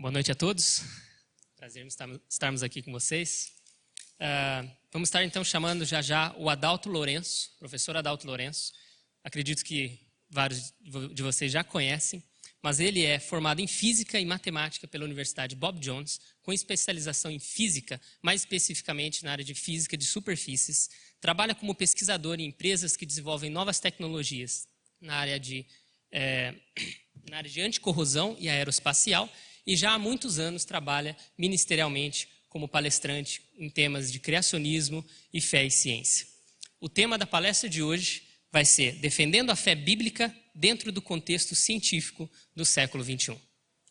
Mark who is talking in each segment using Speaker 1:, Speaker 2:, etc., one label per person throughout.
Speaker 1: Boa noite a todos. Prazer em estarmos aqui com vocês. Uh, vamos estar então chamando já já o Adalto Lourenço, professor Adalto Lourenço. Acredito que vários de vocês já conhecem, mas ele é formado em Física e Matemática pela Universidade Bob Jones, com especialização em Física, mais especificamente na área de Física de Superfícies. Trabalha como pesquisador em empresas que desenvolvem novas tecnologias na área de, é, na área de anticorrosão e aeroespacial e já há muitos anos trabalha ministerialmente como palestrante em temas de criacionismo e fé e ciência. O tema da palestra de hoje vai ser Defendendo a Fé Bíblica dentro do contexto científico do século XXI.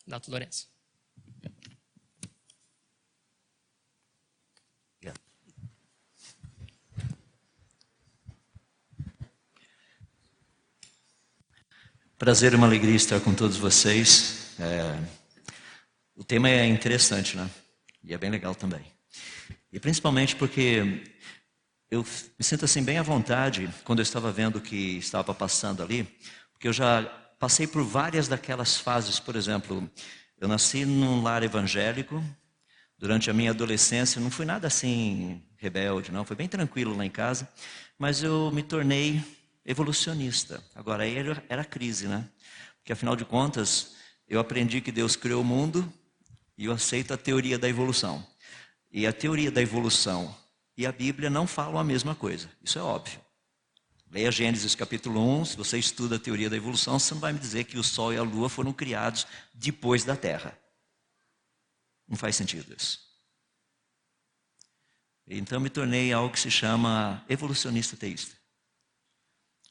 Speaker 1: Dato Lourenço.
Speaker 2: Prazer e uma alegria estar com todos vocês. É o tema é interessante, né? E é bem legal também. E principalmente porque eu me sinto assim bem à vontade quando eu estava vendo o que estava passando ali, porque eu já passei por várias daquelas fases, por exemplo, eu nasci num lar evangélico, durante a minha adolescência não fui nada assim rebelde, não, foi bem tranquilo lá em casa, mas eu me tornei evolucionista. Agora aí era, era crise, né? Porque afinal de contas, eu aprendi que Deus criou o mundo e eu aceito a teoria da evolução. E a teoria da evolução e a Bíblia não falam a mesma coisa. Isso é óbvio. Leia Gênesis capítulo 1, se você estuda a teoria da evolução, você não vai me dizer que o Sol e a Lua foram criados depois da Terra. Não faz sentido isso. Então me tornei algo que se chama evolucionista teísta.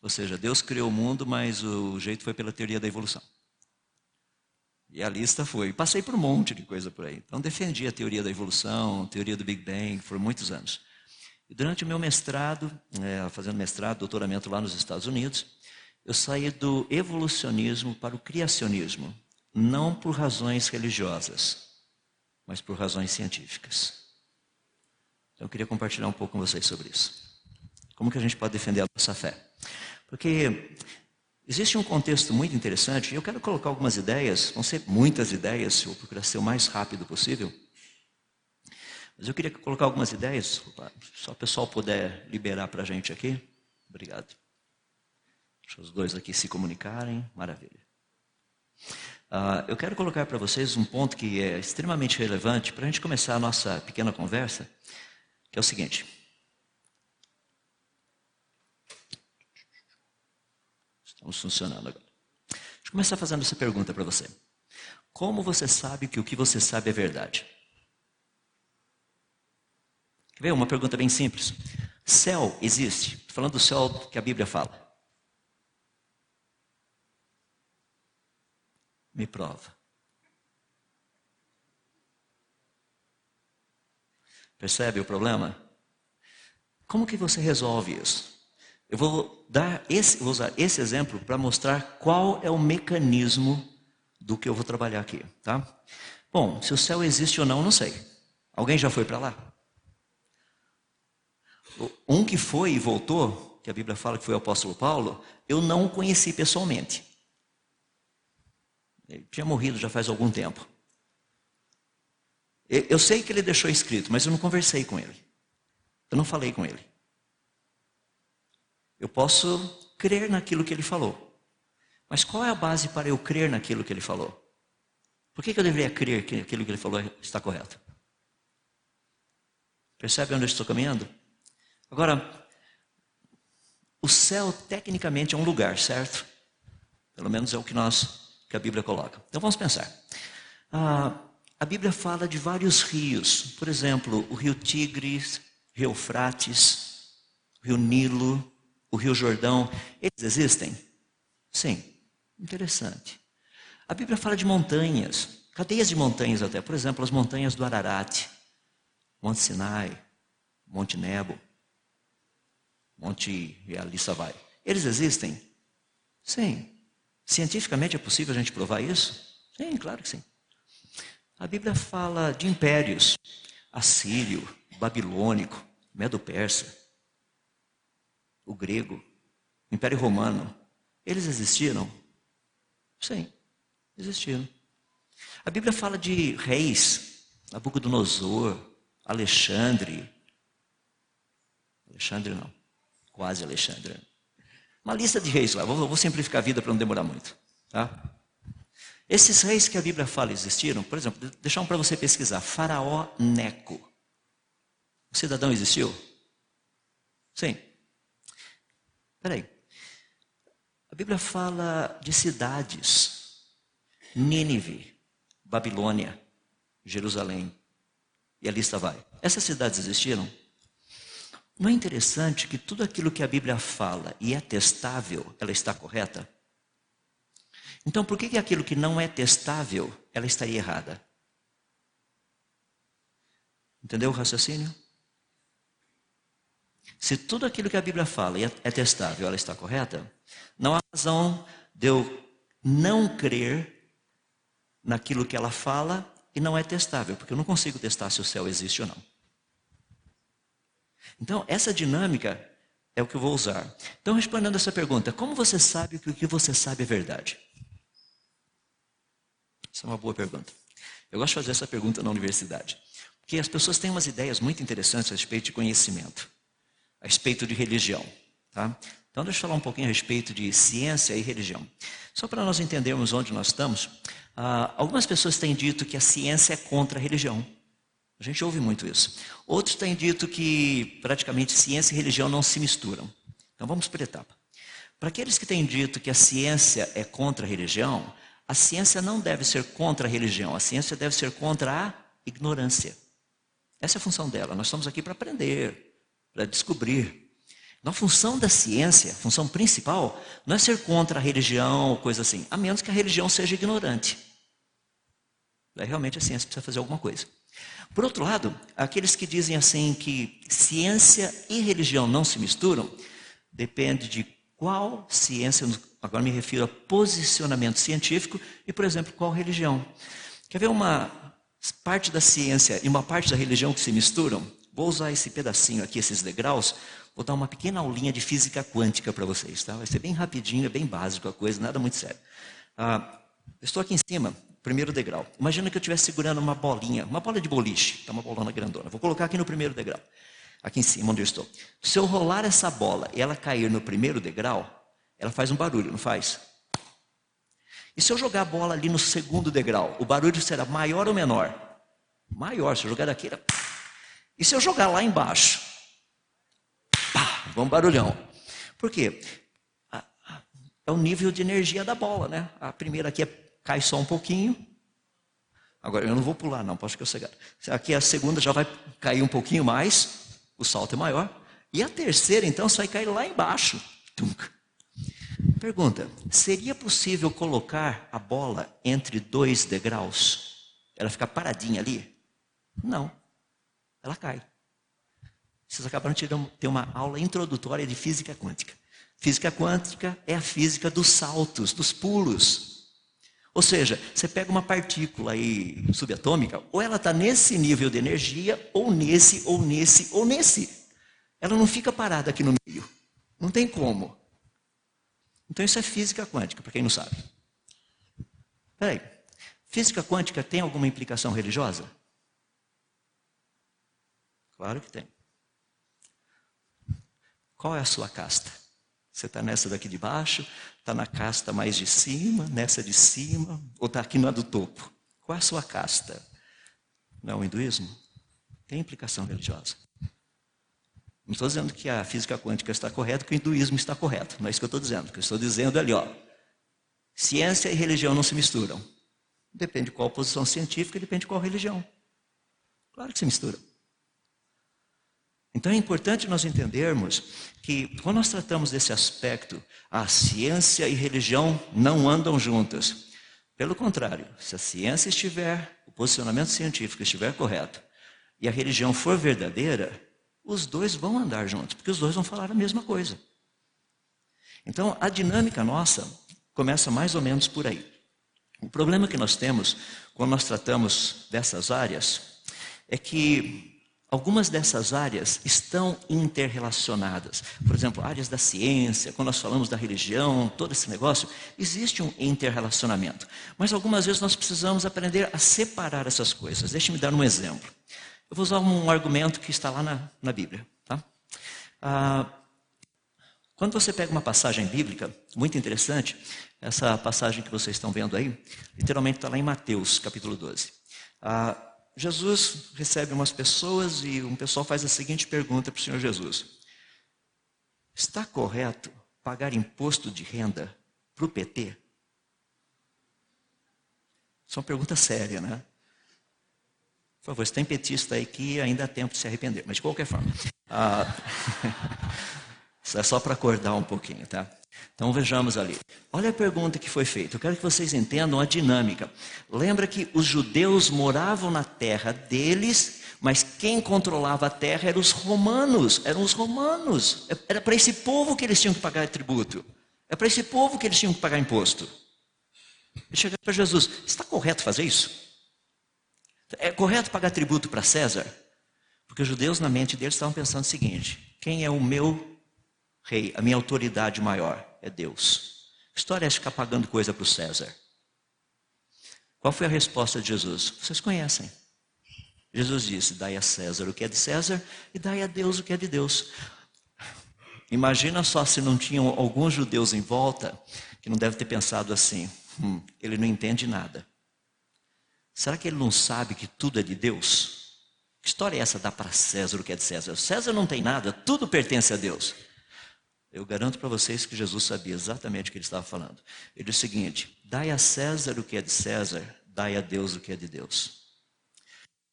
Speaker 2: Ou seja, Deus criou o mundo, mas o jeito foi pela teoria da evolução. E a lista foi. Passei por um monte de coisa por aí. Então, defendi a teoria da evolução, a teoria do Big Bang, por muitos anos. E durante o meu mestrado, é, fazendo mestrado, doutoramento lá nos Estados Unidos, eu saí do evolucionismo para o criacionismo. Não por razões religiosas, mas por razões científicas. Então, eu queria compartilhar um pouco com vocês sobre isso. Como que a gente pode defender a nossa fé? Porque Existe um contexto muito interessante, e eu quero colocar algumas ideias, vão ser muitas ideias, eu vou procurar ser o mais rápido possível. Mas eu queria colocar algumas ideias, só o pessoal puder liberar para a gente aqui. Obrigado. Deixa os dois aqui se comunicarem, maravilha. Uh, eu quero colocar para vocês um ponto que é extremamente relevante para a gente começar a nossa pequena conversa, que é o seguinte. Estamos funcionando agora. Deixa eu começar fazendo essa pergunta para você. Como você sabe que o que você sabe é verdade? Quer ver uma pergunta bem simples? Céu existe? Falando do céu que a Bíblia fala. Me prova. Percebe o problema? Como que você resolve isso? Eu vou dar esse, vou usar esse exemplo para mostrar qual é o mecanismo do que eu vou trabalhar aqui, tá? Bom, se o céu existe ou não, não sei. Alguém já foi para lá? Um que foi e voltou, que a Bíblia fala que foi o apóstolo Paulo, eu não o conheci pessoalmente. Ele tinha morrido já faz algum tempo. Eu sei que ele deixou escrito, mas eu não conversei com ele. Eu não falei com ele. Eu posso crer naquilo que ele falou. Mas qual é a base para eu crer naquilo que ele falou? Por que, eu deveria crer que aquilo que ele falou está correto? Percebe onde eu estou caminhando? Agora, o céu tecnicamente é um lugar, certo? Pelo menos é o que nós, que a Bíblia coloca. Então vamos pensar. Ah, a Bíblia fala de vários rios. Por exemplo, o rio Tigres, rio Eufrates, rio Nilo, o Rio Jordão, eles existem? Sim, interessante. A Bíblia fala de montanhas, cadeias de montanhas até, por exemplo, as montanhas do Ararat, Monte Sinai, Monte Nebo, Monte e ali vai. Eles existem? Sim. Cientificamente é possível a gente provar isso? Sim, claro que sim. A Bíblia fala de impérios, assírio, babilônico, medo-persa, o grego, o Império Romano, eles existiram? Sim, existiram. A Bíblia fala de reis, Nabucodonosor, Alexandre. Alexandre não, quase Alexandre. Uma lista de reis lá, vou, vou simplificar a vida para não demorar muito. Tá? Esses reis que a Bíblia fala existiram, por exemplo, deixar um para você pesquisar: Faraó Neco. O cidadão existiu? Sim. Peraí. A Bíblia fala de cidades: Nínive, Babilônia, Jerusalém. E a lista vai. Essas cidades existiram? Não é interessante que tudo aquilo que a Bíblia fala e é testável, ela está correta? Então, por que, que aquilo que não é testável, ela estaria errada? Entendeu o raciocínio? Se tudo aquilo que a Bíblia fala é testável, ela está correta, não há razão de eu não crer naquilo que ela fala e não é testável, porque eu não consigo testar se o céu existe ou não. Então, essa dinâmica é o que eu vou usar. Então, respondendo essa pergunta, como você sabe que o que você sabe é verdade? Essa é uma boa pergunta. Eu gosto de fazer essa pergunta na universidade, porque as pessoas têm umas ideias muito interessantes a respeito de conhecimento, a respeito de religião. Tá? Então, deixa eu falar um pouquinho a respeito de ciência e religião. Só para nós entendermos onde nós estamos, ah, algumas pessoas têm dito que a ciência é contra a religião. A gente ouve muito isso. Outros têm dito que praticamente ciência e religião não se misturam. Então vamos por etapa. Para aqueles que têm dito que a ciência é contra a religião, a ciência não deve ser contra a religião, a ciência deve ser contra a ignorância. Essa é a função dela. Nós estamos aqui para aprender, para descobrir. Então, a função da ciência, a função principal, não é ser contra a religião ou coisa assim, a menos que a religião seja ignorante. Daí realmente a ciência precisa fazer alguma coisa. Por outro lado, aqueles que dizem assim que ciência e religião não se misturam, depende de qual ciência, agora me refiro a posicionamento científico e, por exemplo, qual religião. Quer ver uma parte da ciência e uma parte da religião que se misturam? Vou usar esse pedacinho aqui, esses degraus, vou dar uma pequena aulinha de física quântica para vocês, tá? Vai ser bem rapidinho, é bem básico a coisa, nada muito sério. Ah, estou aqui em cima, primeiro degrau. Imagina que eu estivesse segurando uma bolinha, uma bola de boliche, tá uma bolona grandona. Vou colocar aqui no primeiro degrau, aqui em cima onde eu estou. Se eu rolar essa bola e ela cair no primeiro degrau, ela faz um barulho, não faz? E se eu jogar a bola ali no segundo degrau, o barulho será maior ou menor? Maior, se eu jogar daqui, ela... e se eu jogar lá embaixo? Pá, um barulhão. Por quê? É o nível de energia da bola, né? A primeira aqui é cai só um pouquinho. Agora, eu não vou pular, não, posso que eu. Aqui a segunda já vai cair um pouquinho mais, o salto é maior. E a terceira, então, só vai cair lá embaixo. Pergunta: seria possível colocar a bola entre dois degraus? Ela ficar paradinha ali? Não. Ela cai. Vocês acabaram de ter uma aula introdutória de física quântica. Física quântica é a física dos saltos, dos pulos. Ou seja, você pega uma partícula aí subatômica, ou ela está nesse nível de energia, ou nesse, ou nesse, ou nesse. Ela não fica parada aqui no meio. Não tem como. Então isso é física quântica, para quem não sabe. Peraí, física quântica tem alguma implicação religiosa? Claro que tem. Qual é a sua casta? Você está nessa daqui de baixo, está na casta mais de cima, nessa de cima, ou está aqui na do topo? Qual é a sua casta? Não é o hinduísmo? Tem implicação religiosa. Não estou dizendo que a física quântica está correta, que o hinduísmo está correto. Não é isso que eu estou dizendo. O que eu estou dizendo é ali, ó. Ciência e religião não se misturam. Depende de qual posição científica, depende de qual religião. Claro que se misturam. Então é importante nós entendermos que quando nós tratamos desse aspecto, a ciência e religião não andam juntas. Pelo contrário, se a ciência estiver, o posicionamento científico estiver correto e a religião for verdadeira, os dois vão andar juntos, porque os dois vão falar a mesma coisa. Então a dinâmica nossa começa mais ou menos por aí. O problema que nós temos quando nós tratamos dessas áreas é que algumas dessas áreas estão interrelacionadas. Por exemplo, áreas da ciência, quando nós falamos da religião, todo esse negócio, existe um interrelacionamento. Mas algumas vezes nós precisamos aprender a separar essas coisas. Deixe-me dar um exemplo. Eu vou usar um argumento que está lá na, na Bíblia. Tá? Ah, quando você pega uma passagem bíblica, muito interessante, essa passagem que vocês estão vendo aí, literalmente está lá em Mateus, capítulo 12. Ah, Jesus recebe umas pessoas e um pessoal faz a seguinte pergunta para o Senhor Jesus: Está correto pagar imposto de renda para o PT? Isso é uma pergunta séria, né? Por favor, se tem petista aí que ainda há tempo de se arrepender, mas de qualquer forma. Ah, é só para acordar um pouquinho, tá? Então vejamos ali. Olha a pergunta que foi feita. Eu quero que vocês entendam a dinâmica. Lembra que os judeus moravam na terra deles, mas quem controlava a terra eram os romanos. Eram os romanos. Era para esse povo que eles tinham que pagar tributo. É para esse povo que eles tinham que pagar imposto. E chega para Jesus: está correto fazer isso? É correto pagar tributo para César? Porque os judeus, na mente deles, estavam pensando o seguinte: quem é o meu rei, a minha autoridade maior é Deus. Que história é ficar pagando coisa para o César? Qual foi a resposta de Jesus? Vocês conhecem. Jesus disse: Dai a César o que é de César e dai a Deus o que é de Deus. Imagina só se não tinham alguns judeus em volta que não devem ter pensado assim: hum, ele não entende nada. Será que ele não sabe que tudo é de Deus? Que história é essa? Dá para César o que é de César? César não tem nada, tudo pertence a Deus. Eu garanto para vocês que Jesus sabia exatamente o que ele estava falando. Ele disse o seguinte: dai a César o que é de César, dai a Deus o que é de Deus.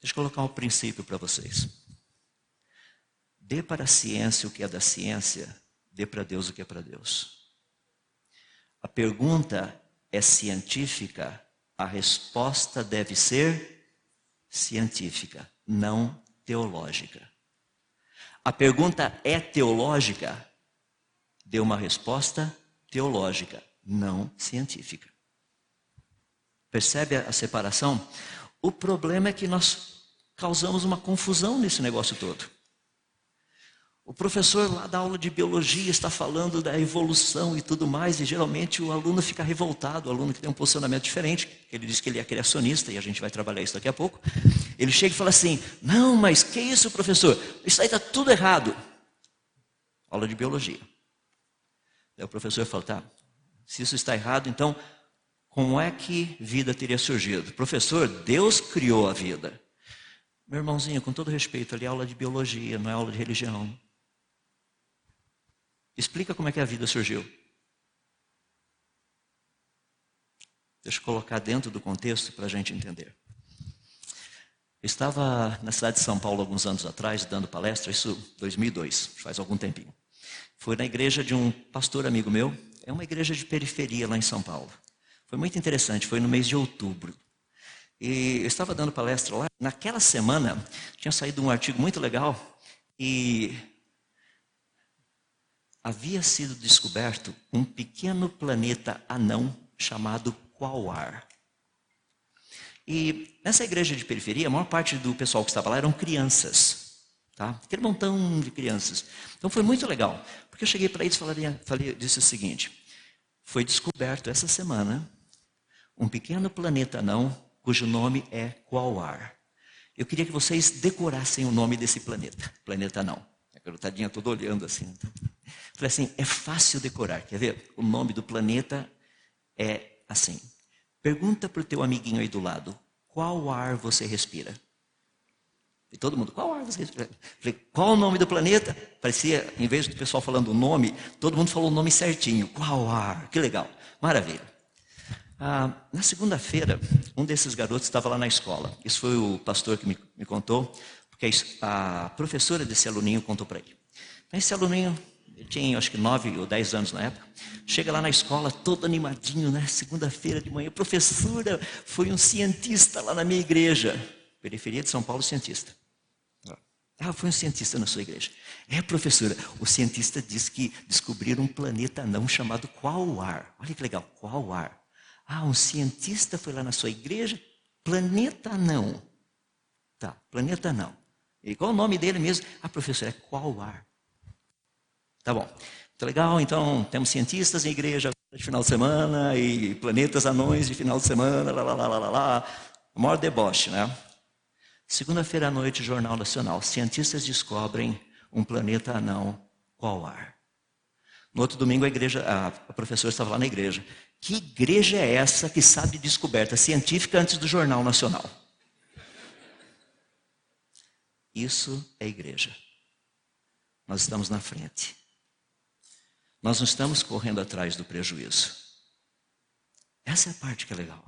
Speaker 2: Deixa eu colocar um princípio para vocês. Dê para a ciência o que é da ciência, dê para Deus o que é para Deus. A pergunta é científica, a resposta deve ser científica, não teológica. A pergunta é teológica, deu uma resposta teológica, não científica. Percebe a separação? O problema é que nós causamos uma confusão nesse negócio todo. O professor lá da aula de biologia está falando da evolução e tudo mais, e geralmente o aluno fica revoltado, o aluno que tem um posicionamento diferente, ele diz que ele é criacionista, e a gente vai trabalhar isso daqui a pouco. Ele chega e fala assim: Não, mas que isso, professor? Isso aí está tudo errado. Aula de biologia. Aí o professor falou: tá, se isso está errado, então como é que vida teria surgido? Professor, Deus criou a vida. Meu irmãozinho, com todo respeito, ali é aula de biologia, não é aula de religião. Explica como é que a vida surgiu. Deixa eu colocar dentro do contexto para a gente entender. estava na cidade de São Paulo alguns anos atrás, dando palestra, isso 2002, faz algum tempinho. Foi na igreja de um pastor amigo meu, é uma igreja de periferia lá em São Paulo. Foi muito interessante, foi no mês de outubro. E eu estava dando palestra lá, naquela semana tinha saído um artigo muito legal e havia sido descoberto um pequeno planeta anão chamado Quaoar. E nessa igreja de periferia, a maior parte do pessoal que estava lá eram crianças. Tá? Aquele montão de crianças. Então foi muito legal. Porque eu cheguei para eles e falei, falei, disse o seguinte: foi descoberto essa semana um pequeno planeta não, cujo nome é Quaoar. Eu queria que vocês decorassem o nome desse planeta, planeta não. A garotadinha toda olhando assim. Falei assim, é fácil decorar, quer ver? O nome do planeta é assim. Pergunta para o teu amiguinho aí do lado, qual ar você respira? E todo mundo, qual você respira? Falei, qual o nome do planeta? Parecia, em vez do pessoal falando o nome, todo mundo falou o nome certinho. Qual ar? Que legal. Maravilha. Ah, na segunda-feira, um desses garotos estava lá na escola. Isso foi o pastor que me, me contou, porque a professora desse aluninho contou para ele. Esse aluninho, ele tinha acho que nove ou dez anos na época, chega lá na escola todo animadinho, né? Segunda-feira de manhã, professora, foi um cientista lá na minha igreja. Periferia de São Paulo, cientista. Ah, foi um cientista na sua igreja. É, professora, o cientista disse que descobriram um planeta não chamado Quaoar. Olha que legal, Quaoar. Ah, um cientista foi lá na sua igreja? Planeta não. Tá, planeta não. E qual o nome dele mesmo? Ah, professor, é Quaoar. Tá bom. Muito legal, então temos cientistas em igreja de final de semana e planetas anões de final de semana, lá, lá, lá, lá, lá. O maior deboche, né? Segunda-feira à noite, Jornal Nacional. Cientistas descobrem um planeta anão Quaoar. No outro domingo, a igreja, a professora estava lá na igreja. Que igreja é essa que sabe descoberta científica antes do Jornal Nacional? Isso é igreja. Nós estamos na frente. Nós não estamos correndo atrás do prejuízo. Essa é a parte que é legal.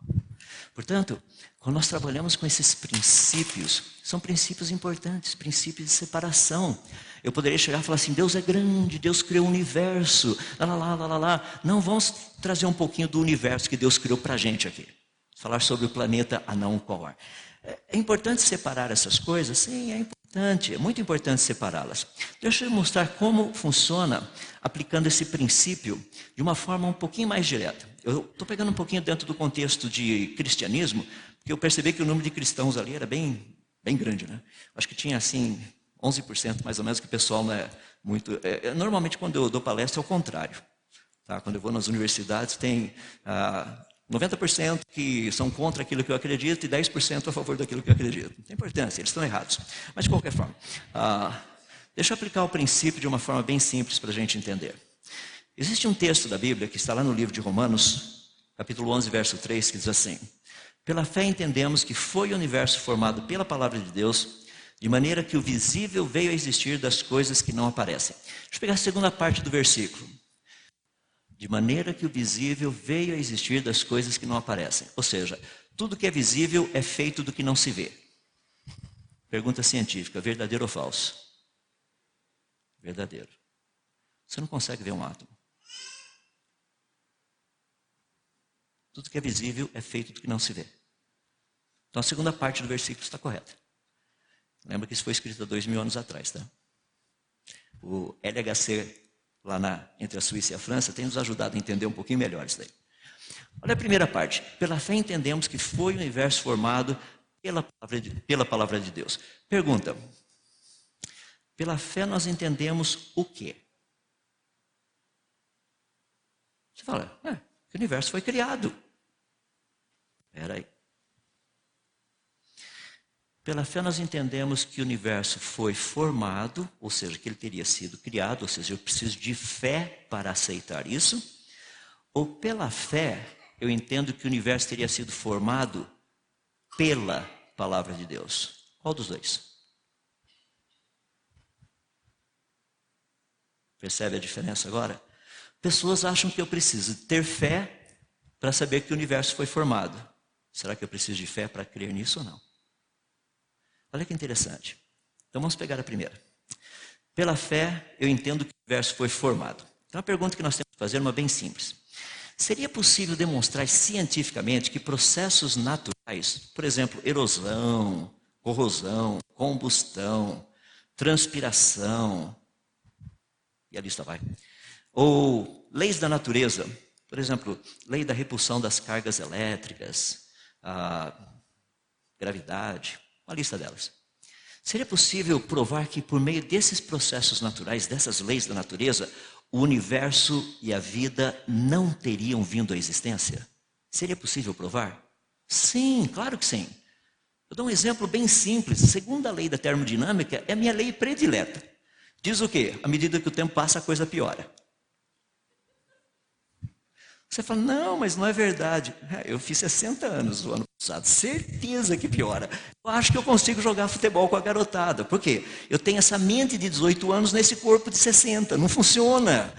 Speaker 2: Portanto, quando nós trabalhamos com esses princípios, são princípios importantes, princípios de separação. Eu poderia chegar e falar assim: Deus é grande, Deus criou o universo, lá, lá, lá, lá, lá. Não, vamos trazer um pouquinho do universo que Deus criou para a gente aqui. Falar sobre o planeta Anão Core. É importante separar essas coisas? Sim, é importante, é muito importante separá-las. Deixa eu mostrar como funciona aplicando esse princípio de uma forma um pouquinho mais direta. Eu estou pegando um pouquinho dentro do contexto de cristianismo, porque eu percebi que o número de cristãos ali era bem, bem grande. Né? Acho que tinha assim 11% mais ou menos que o pessoal não é muito. É, é, normalmente quando eu dou palestra é o contrário. Tá? Quando eu vou nas universidades tem ah, 90% que são contra aquilo que eu acredito e 10% a favor daquilo que eu acredito. Não tem importância, eles estão errados. Mas de qualquer forma, ah, deixa eu aplicar o princípio de uma forma bem simples para a gente entender. Existe um texto da Bíblia que está lá no livro de Romanos, capítulo 11, verso 3, que diz assim: Pela fé entendemos que foi o universo formado pela palavra de Deus, de maneira que o visível veio a existir das coisas que não aparecem. Deixa eu pegar a segunda parte do versículo de maneira que o visível veio a existir das coisas que não aparecem. Ou seja, tudo que é visível é feito do que não se vê. Pergunta científica: verdadeiro ou falso? Verdadeiro. Você não consegue ver um átomo. Tudo que é visível é feito do que não se vê. Então a segunda parte do versículo está correta. Lembra que isso foi escrito há dois mil anos atrás, tá? O LHC lá na, entre a Suíça e a França, tem nos ajudado a entender um pouquinho melhor isso daí. Olha a primeira parte. Pela fé entendemos que foi o universo formado pela palavra de, pela palavra de Deus. Pergunta. Pela fé nós entendemos o quê? Você fala, é, o universo foi criado. Espera aí. Pela fé nós entendemos que o universo foi formado, ou seja, que ele teria sido criado, ou seja, eu preciso de fé para aceitar isso. Ou pela fé eu entendo que o universo teria sido formado pela palavra de Deus. Qual dos dois? Percebe a diferença agora? Pessoas acham que eu preciso ter fé para saber que o universo foi formado. Será que eu preciso de fé para crer nisso ou não? Olha que interessante. Então vamos pegar a primeira. Pela fé, eu entendo que o universo foi formado. Então a pergunta que nós temos que fazer é uma bem simples. Seria possível demonstrar cientificamente que processos naturais, por exemplo, erosão, corrosão, combustão, transpiração, e a lista vai, ou leis da natureza, por exemplo, lei da repulsão das cargas elétricas, gravidade, uma lista delas. Seria possível provar que, por meio desses processos naturais, dessas leis da natureza, o universo e a vida não teriam vindo à existência? Seria possível provar? Sim, claro que sim. Eu dou um exemplo bem simples. A segunda lei da termodinâmica é a minha lei predileta. Diz o quê? À medida que o tempo passa, a coisa piora. Você fala, não, mas não é verdade. É, eu fiz 60 anos no ano passado, certeza que piora. Eu acho que eu consigo jogar futebol com a garotada. Por quê? Eu tenho essa mente de 18 anos nesse corpo de 60. Não funciona.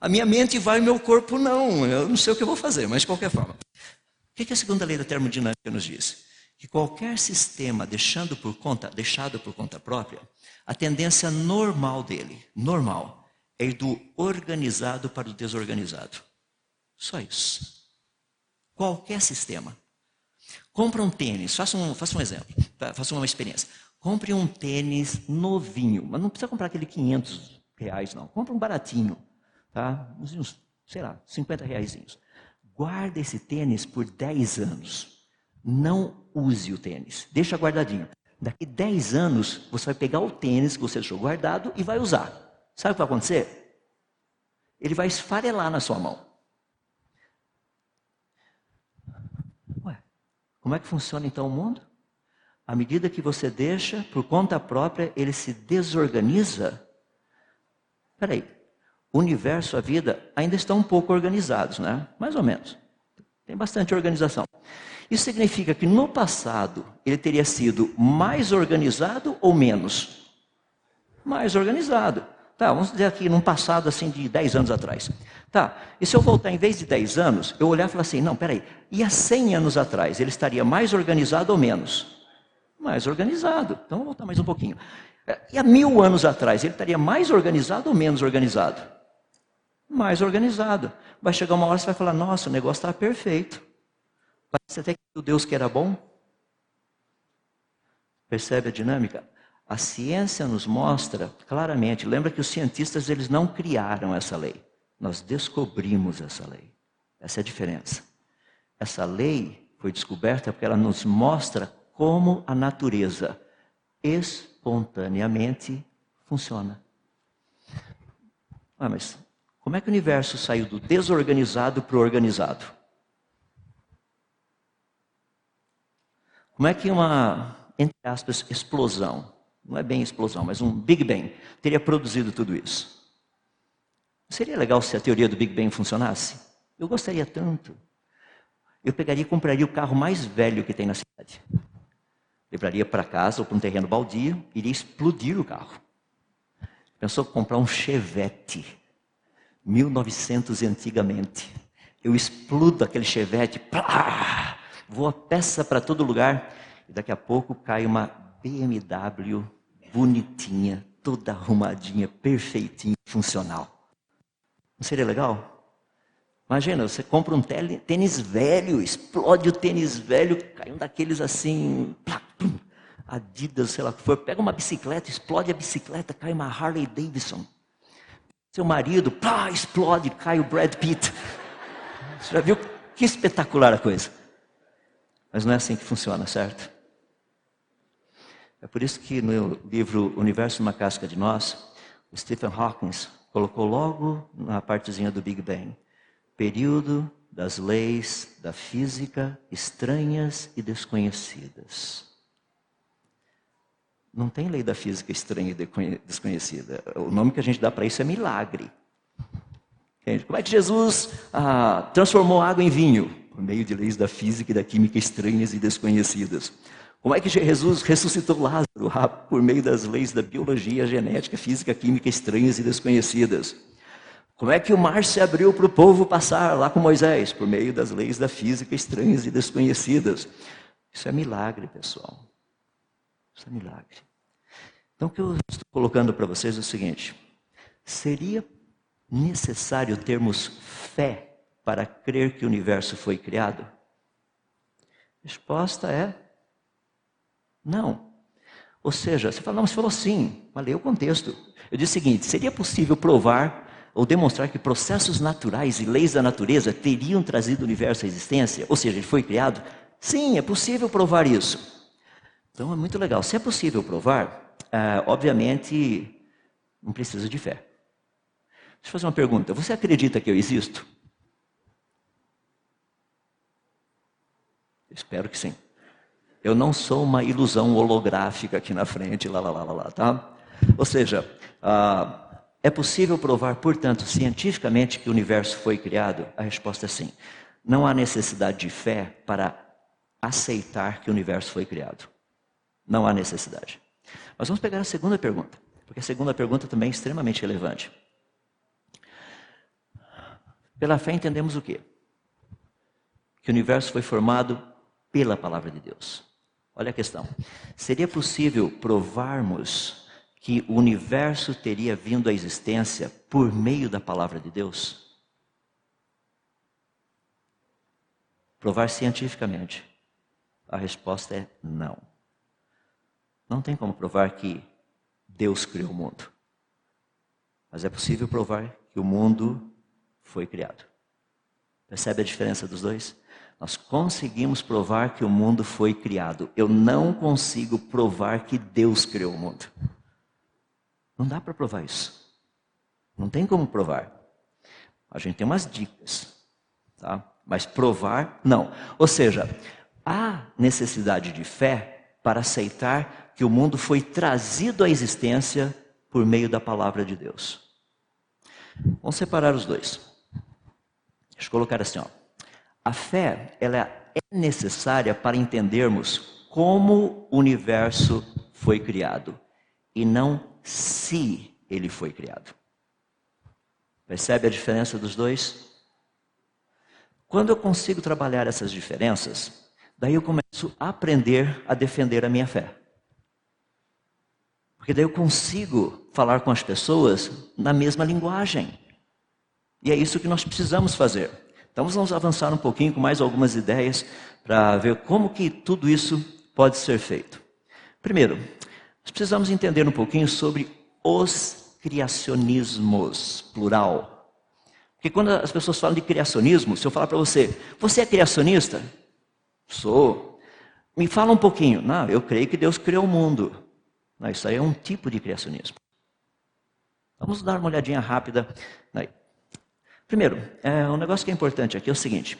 Speaker 2: A minha mente vai, o meu corpo não. Eu não sei o que eu vou fazer, mas de qualquer forma. O que a segunda lei da termodinâmica nos diz? Que qualquer sistema deixando por conta, deixado por conta própria, a tendência normal dele, normal, é ir do organizado para o desorganizado. Só isso. Qualquer sistema. Compra um tênis, faça um, faça um exemplo, tá? faça uma experiência. Compre um tênis novinho, mas não precisa comprar aquele 500 reais, não. Compre um baratinho, tá? Uns, sei lá, 50 reais. Guarda esse tênis por 10 anos. Não use o tênis, deixa guardadinho. Daqui 10 anos, você vai pegar o tênis que você deixou guardado e vai usar. Sabe o que vai acontecer? Ele vai esfarelar na sua mão. Como é que funciona então o mundo? À medida que você deixa, por conta própria, ele se desorganiza. Espera aí, o universo, a vida, ainda estão um pouco organizados, né? Mais ou menos. Tem bastante organização. Isso significa que no passado ele teria sido mais organizado ou menos? Mais organizado. Tá, vamos dizer aqui num passado assim de 10 anos atrás. Tá, e se eu voltar em vez de 10 anos, eu olhar e falar assim, não, peraí, e há 100 anos atrás ele estaria mais organizado ou menos? Mais organizado. Então vamos voltar mais um pouquinho. E há mil anos atrás ele estaria mais organizado ou menos organizado? Mais organizado. Vai chegar uma hora que você vai falar, nossa, o negócio está perfeito. Parece até que o Deus que era bom. Percebe a dinâmica? A ciência nos mostra claramente, lembra que os cientistas eles não criaram essa lei. Nós descobrimos essa lei. Essa é a diferença. Essa lei foi descoberta porque ela nos mostra como a natureza espontaneamente funciona. Ah, mas como é que o universo saiu do desorganizado para o organizado? Como é que uma, entre aspas, explosão, não é bem explosão, mas um Big Bang, teria produzido tudo isso? Seria legal se a teoria do Big Bang funcionasse? Eu gostaria tanto. Eu pegaria e compraria o carro mais velho que tem na cidade. Levaria para casa ou para um terreno baldio, iria explodir o carro. Pensou comprar um Chevette, 1900 antigamente. Eu explodo aquele Chevette, plá, voa peça para todo lugar, e daqui a pouco cai uma BMW bonitinha, toda arrumadinha, perfeitinha, funcional. Não seria legal? Imagina, você compra um tênis velho, explode o tênis velho, cai um daqueles assim, Adidas, sei lá o que for, pega uma bicicleta, explode a bicicleta, cai uma Harley Davidson. Seu marido, pá, explode, cai o Brad Pitt. Você já viu que espetacular a coisa? Mas não é assim que funciona, certo? É por isso que no livro Universo numa Casca de Nós, o Stephen Hawking colocou logo na partezinha do Big Bang, período das leis da física estranhas e desconhecidas. Não tem lei da física estranha e desconhecida. O nome que a gente dá para isso é milagre. Como é que Jesus ah, transformou água em vinho? por meio de leis da física e da química estranhas e desconhecidas. Como é que Jesus ressuscitou Lázaro? Ah, por meio das leis da biologia, genética, física, química estranhas e desconhecidas. Como é que o mar se abriu para o povo passar lá com Moisés? Por meio das leis da física estranhas e desconhecidas. Isso é milagre, pessoal. Isso é milagre. Então, o que eu estou colocando para vocês é o seguinte: seria necessário termos fé para crer que o universo foi criado? A resposta é não. Ou seja, você fala, não, você falou sim, mas o contexto. Eu disse o seguinte: seria possível provar ou demonstrar que processos naturais e leis da natureza teriam trazido o universo à existência? Ou seja, ele foi criado? Sim, é possível provar isso. Então é muito legal. Se é possível provar, ah, obviamente não precisa de fé. Deixa eu fazer uma pergunta. Você acredita que eu existo? Espero que sim. Eu não sou uma ilusão holográfica aqui na frente, lá, lá, lá, lá, tá? Ou seja, ah, é possível provar, portanto, cientificamente que o universo foi criado? A resposta é sim. Não há necessidade de fé para aceitar que o universo foi criado. Não há necessidade. Mas vamos pegar a segunda pergunta, porque a segunda pergunta também é extremamente relevante. Pela fé entendemos o quê? Que o universo foi formado pela palavra de Deus. Olha a questão. Seria possível provarmos que o universo teria vindo à existência por meio da palavra de Deus? Provar cientificamente. A resposta é não. Não tem como provar que Deus criou o mundo. Mas é possível provar que o mundo foi criado. Percebe a diferença dos dois? Nós conseguimos provar que o mundo foi criado. Eu não consigo provar que Deus criou o mundo. Não dá para provar isso. Não tem como provar. A gente tem umas dicas, tá? Mas provar, não. Ou seja, há necessidade de fé para aceitar que o mundo foi trazido à existência por meio da palavra de Deus. Vamos separar os dois. Deixa eu colocar assim, ó. A fé, ela é necessária para entendermos como o universo foi criado e não se ele foi criado. Percebe a diferença dos dois? Quando eu consigo trabalhar essas diferenças, daí eu começo a aprender a defender a minha fé. Porque daí eu consigo falar com as pessoas na mesma linguagem. E é isso que nós precisamos fazer. Então vamos avançar um pouquinho com mais algumas ideias para ver como que tudo isso pode ser feito. Primeiro, nós precisamos entender um pouquinho sobre os criacionismos, plural. Porque quando as pessoas falam de criacionismo, se eu falar para você, você é criacionista? Sou. Me fala um pouquinho. Não, eu creio que Deus criou o mundo. Não, isso aí é um tipo de criacionismo. Vamos dar uma olhadinha rápida. Primeiro, é, um negócio que é importante aqui é o seguinte: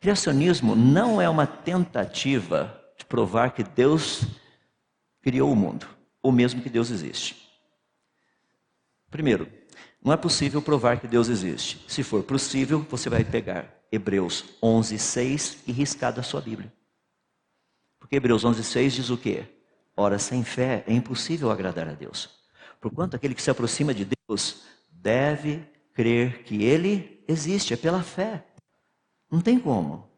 Speaker 2: criacionismo não é uma tentativa de provar que Deus criou o mundo, ou mesmo que Deus existe. Primeiro, não é possível provar que Deus existe. Se for possível, você vai pegar Hebreus 11, 6 e riscar da sua Bíblia. Porque Hebreus 11, 6 diz o quê? Ora, sem fé é impossível agradar a Deus. Porquanto aquele que se aproxima de Deus deve crer que Ele existe, é pela fé. Não tem como.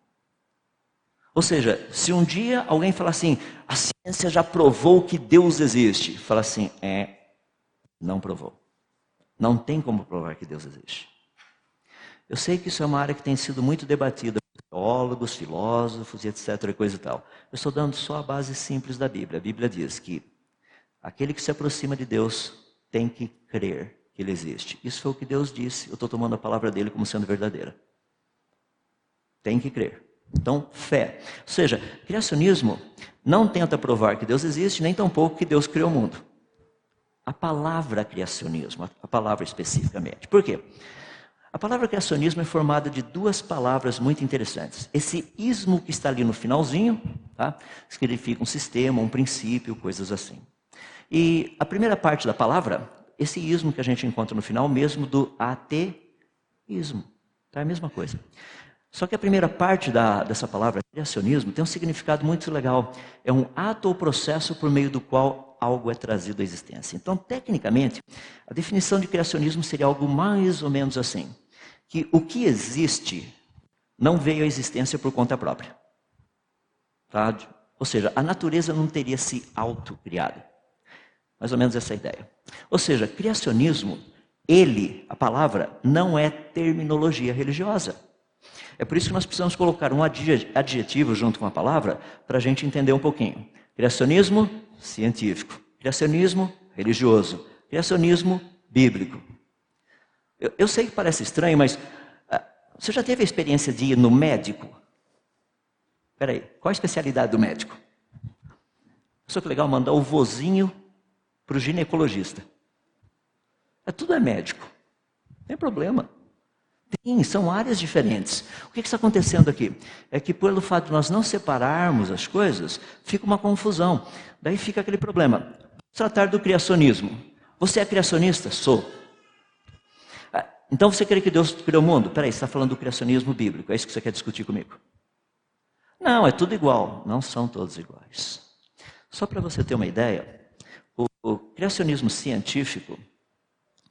Speaker 2: Ou seja, se um dia alguém falar assim, a ciência já provou que Deus existe, fala assim, é, não provou. Não tem como provar que Deus existe. Eu sei que isso é uma área que tem sido muito debatida por teólogos, filósofos e etc. coisa e tal. Eu estou dando só a base simples da Bíblia. A Bíblia diz que aquele que se aproxima de Deus tem que crer ele existe. Isso foi o que Deus disse. Eu estou tomando a palavra dele como sendo verdadeira. Tem que crer. Então, fé. Ou seja, criacionismo não tenta provar que Deus existe, nem tampouco que Deus criou o mundo. A palavra criacionismo, a palavra especificamente. Por quê? A palavra criacionismo é formada de duas palavras muito interessantes. Esse ismo que está ali no finalzinho, tá? significa um sistema, um princípio, coisas assim. E a primeira parte da palavra, esse ismo que a gente encontra no final, mesmo do ateísmo. Tá? É a mesma coisa. Só que a primeira parte da, dessa palavra, criacionismo, tem um significado muito legal. É um ato ou processo por meio do qual algo é trazido à existência. Então, tecnicamente, a definição de criacionismo seria algo mais ou menos assim: que o que existe não veio à existência por conta própria. Tá? Ou seja, a natureza não teria se autocriado. Mais ou menos essa ideia. Ou seja, criacionismo, ele, a palavra, não é terminologia religiosa. É por isso que nós precisamos colocar um adjetivo junto com a palavra para a gente entender um pouquinho. Criacionismo científico, criacionismo religioso, criacionismo bíblico. Eu, eu sei que parece estranho, mas uh, você já teve a experiência de ir no médico? Espera aí, qual a especialidade do médico? Só que legal mandar o vozinho para o ginecologista. É, tudo é médico, não tem problema. Tem, são áreas diferentes. O que está acontecendo aqui? É que pelo fato de nós não separarmos as coisas, fica uma confusão. Daí fica aquele problema. Vamos tratar do criacionismo. Você é criacionista? Sou. Ah, então você crê que Deus criou o mundo? Peraí, você está falando do criacionismo bíblico, é isso que você quer discutir comigo? Não, é tudo igual. Não são todos iguais. Só para você ter uma ideia, o, criacionismo científico,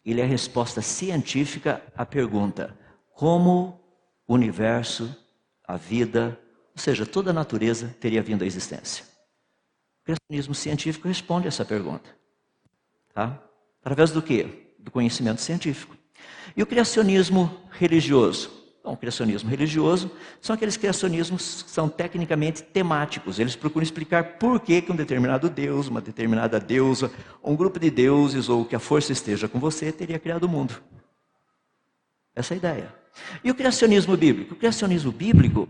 Speaker 2: ele é a resposta científica à pergunta: como o universo, a vida, ou seja, toda a natureza teria vindo à existência? O criacionismo científico responde essa pergunta. Tá? Através do quê? Do conhecimento científico. E o criacionismo religioso? Bom, o criacionismo religioso são aqueles criacionismos que são tecnicamente temáticos. Eles procuram explicar por que, que um determinado Deus, uma determinada deusa, um grupo de deuses ou que a força esteja com você teria criado o mundo. Essa é a ideia. E o criacionismo bíblico? O criacionismo bíblico,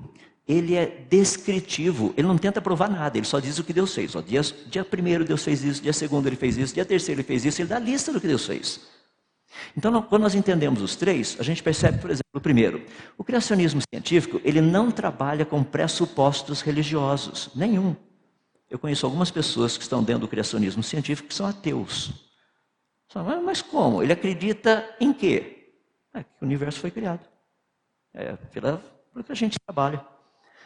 Speaker 2: ele é descritivo, ele não tenta provar nada, ele só diz o que Deus fez. Ó, dia, dia primeiro Deus fez isso, dia segundo ele fez isso, dia terceiro ele fez isso, ele dá a lista do que Deus fez. Então, quando nós entendemos os três, a gente percebe, por exemplo, o primeiro, o criacionismo científico, ele não trabalha com pressupostos religiosos, nenhum. Eu conheço algumas pessoas que estão dentro do criacionismo científico que são ateus. Mas como? Ele acredita em quê? É que o universo foi criado. É pelo que a gente trabalha.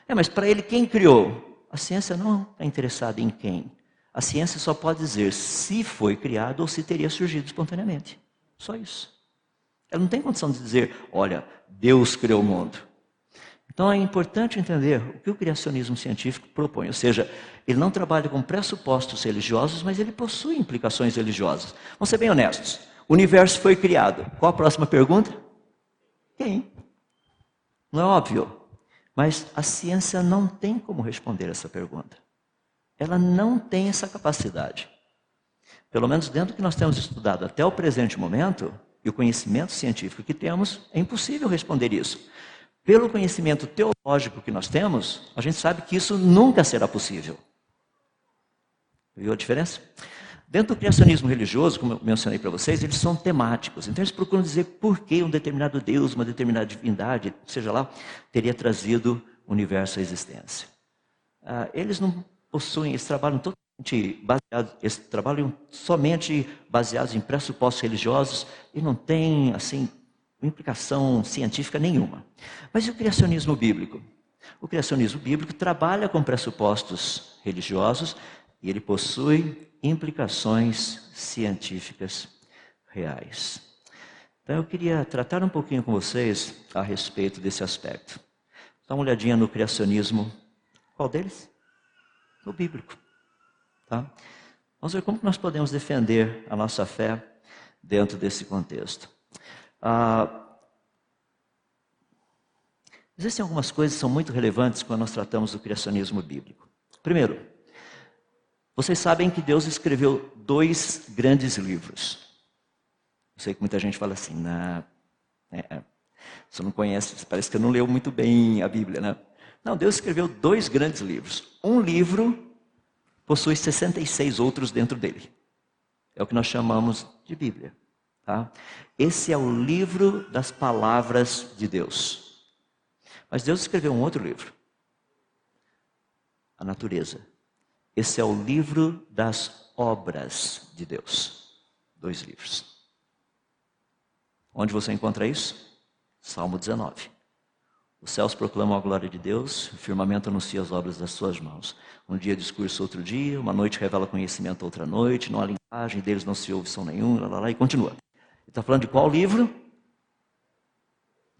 Speaker 2: É, mas para ele, quem criou? A ciência não está interessada em quem. A ciência só pode dizer se foi criado ou se teria surgido espontaneamente. Só isso. Ela não tem condição de dizer, olha, Deus criou o mundo. Então é importante entender o que o criacionismo científico propõe. Ou seja, ele não trabalha com pressupostos religiosos, mas ele possui implicações religiosas. Vamos ser bem honestos. O universo foi criado. Qual a próxima pergunta? Quem? Não é óbvio. Mas a ciência não tem como responder essa pergunta. Ela não tem essa capacidade. Pelo menos dentro do que nós temos estudado até o presente momento, e o conhecimento científico que temos, é impossível responder isso. Pelo conhecimento teológico que nós temos, a gente sabe que isso nunca será possível. Viu a diferença? Dentro do criacionismo religioso, como eu mencionei para vocês, eles são temáticos. Então eles procuram dizer por que um determinado Deus, uma determinada divindade, seja lá, teria trazido o universo à existência. Ah, eles não possuem, eles trabalham totalmente baseados, eles somente baseados em pressupostos religiosos e não têm, assim, implicação científica nenhuma. Mas e o criacionismo bíblico? O criacionismo bíblico trabalha com pressupostos religiosos e ele possui implicações científicas reais. Então eu queria tratar um pouquinho com vocês a respeito desse aspecto. Dá uma olhadinha no criacionismo. Qual deles? No bíblico. Tá? Vamos ver como nós podemos defender a nossa fé dentro desse contexto. Ah, existem algumas coisas que são muito relevantes quando nós tratamos do criacionismo bíblico. Primeiro, vocês sabem que Deus escreveu dois grandes livros. Eu sei que muita gente fala assim, não, é, é, você não conhece, parece que não leu muito bem a Bíblia, né? Não, Deus escreveu dois grandes livros. Um livro possui 66 outros dentro dele. É o que nós chamamos de Bíblia. Tá? Esse é o livro das palavras de Deus. Mas Deus escreveu um outro livro. A natureza. Esse é o livro das obras de Deus. Dois livros. Onde você encontra isso? Salmo 19. Os céus proclamam a glória de Deus, o firmamento anuncia as obras das suas mãos. Um dia discurso outro dia, uma noite revela conhecimento outra noite, não há linguagem deles, não se ouve som nenhum, lá, lá, lá e continua. Ele está falando de qual livro?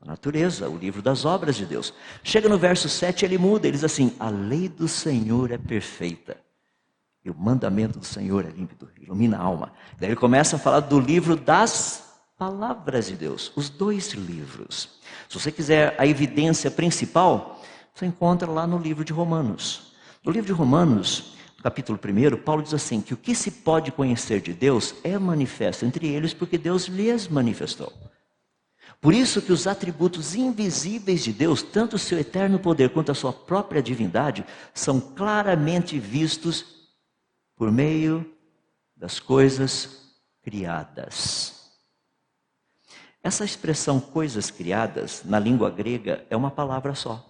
Speaker 2: A natureza, o livro das obras de Deus. Chega no verso 7, ele muda, ele diz assim: A lei do Senhor é perfeita, e o mandamento do Senhor é límpido, ilumina a alma. Daí ele começa a falar do livro das palavras de Deus, os dois livros. Se você quiser a evidência principal, você encontra lá no livro de Romanos. No livro de Romanos, capítulo 1, Paulo diz assim: que o que se pode conhecer de Deus é manifesto entre eles, porque Deus lhes manifestou. Por isso que os atributos invisíveis de Deus, tanto o seu eterno poder quanto a sua própria divindade, são claramente vistos por meio das coisas criadas. Essa expressão coisas criadas, na língua grega, é uma palavra só.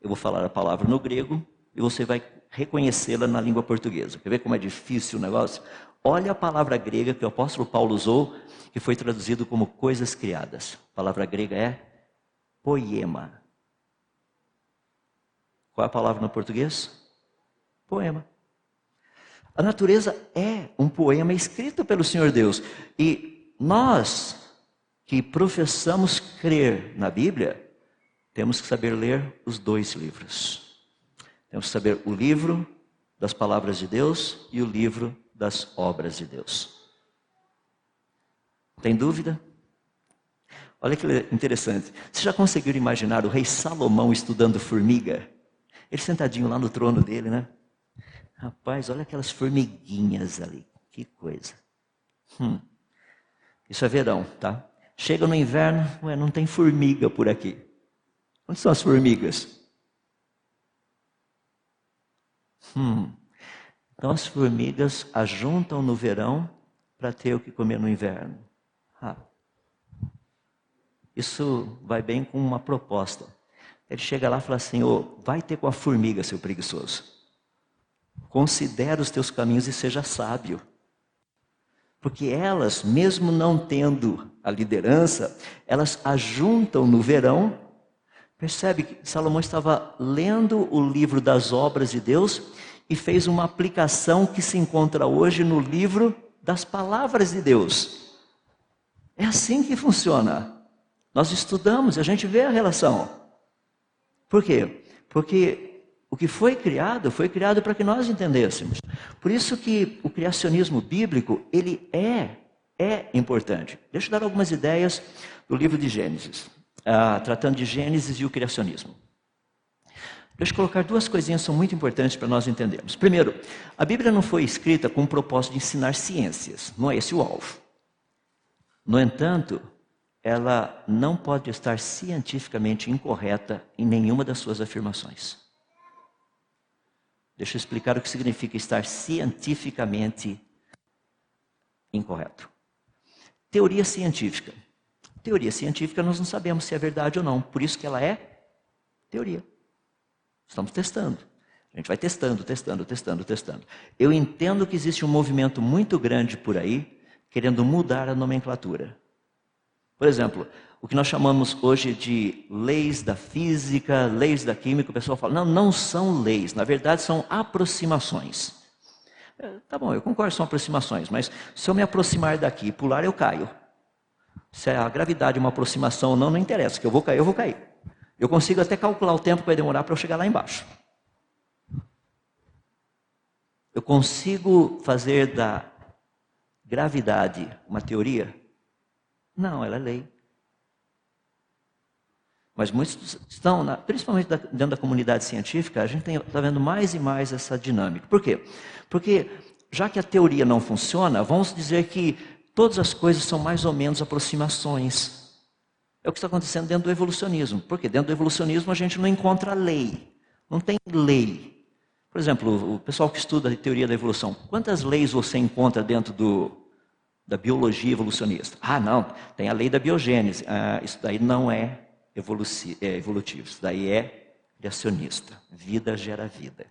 Speaker 2: Eu vou falar a palavra no grego e você vai reconhecê-la na língua portuguesa. Quer ver como é difícil o negócio? Olha a palavra grega que o apóstolo Paulo usou que foi traduzido como coisas criadas. A palavra grega é poema. Qual é a palavra no português? Poema. A natureza é um poema escrito pelo Senhor Deus. E nós que professamos crer na Bíblia, temos que saber ler os dois livros. Temos que saber o livro das palavras de Deus e o livro das obras de Deus. Tem dúvida? Olha que interessante. Você já conseguiu imaginar o rei Salomão estudando formiga? Ele sentadinho lá no trono dele, né? Rapaz, olha aquelas formiguinhas ali. Que coisa. Hum. Isso é verão, tá? Chega no inverno, ué, não tem formiga por aqui. Onde são as formigas? Hum. Então as formigas ajuntam no verão para ter o que comer no inverno. Ah. Isso vai bem com uma proposta. Ele chega lá e fala assim: oh, vai ter com a formiga, seu preguiçoso. Considera os teus caminhos e seja sábio. Porque elas, mesmo não tendo a liderança, elas ajuntam no verão. Percebe que Salomão estava lendo o livro das obras de Deus e fez uma aplicação que se encontra hoje no livro das palavras de Deus. É assim que funciona. Nós estudamos a gente vê a relação. Por quê? Porque o que foi criado, foi criado para que nós entendêssemos. Por isso que o criacionismo bíblico, ele é, é importante. Deixa eu dar algumas ideias do livro de Gênesis, ah, tratando de Gênesis e o criacionismo. Deixa eu colocar duas coisinhas que são muito importantes para nós entendermos. Primeiro, a Bíblia não foi escrita com o propósito de ensinar ciências, não é esse o alvo. No entanto, ela não pode estar cientificamente incorreta em nenhuma das suas afirmações. Deixa eu explicar o que significa estar cientificamente incorreto. Teoria científica. Teoria científica nós não sabemos se é verdade ou não, por isso que ela é teoria. Estamos testando. A gente vai testando, testando, testando, testando. Eu entendo que existe um movimento muito grande por aí querendo mudar a nomenclatura. Por exemplo, o que nós chamamos hoje de leis da física, leis da química, o pessoal fala, não, não são leis, na verdade são aproximações. É, tá bom, eu concordo, são aproximações, mas se eu me aproximar daqui e pular, eu caio. Se a gravidade é uma aproximação ou não, não interessa, que eu vou cair, eu vou cair. Eu consigo até calcular o tempo que vai demorar para eu chegar lá embaixo. Eu consigo fazer da gravidade uma teoria? Não, ela é lei. Mas muitos estão, na, principalmente dentro da comunidade científica, a gente está vendo mais e mais essa dinâmica. Por quê? Porque, já que a teoria não funciona, vamos dizer que todas as coisas são mais ou menos aproximações. É o que está acontecendo dentro do evolucionismo. Porque dentro do evolucionismo a gente não encontra lei. Não tem lei. Por exemplo, o pessoal que estuda a teoria da evolução, quantas leis você encontra dentro do, da biologia evolucionista? Ah, não, tem a lei da biogênese. Ah, isso daí não é é, evolutivo, isso daí é criacionista. Vida gera vida.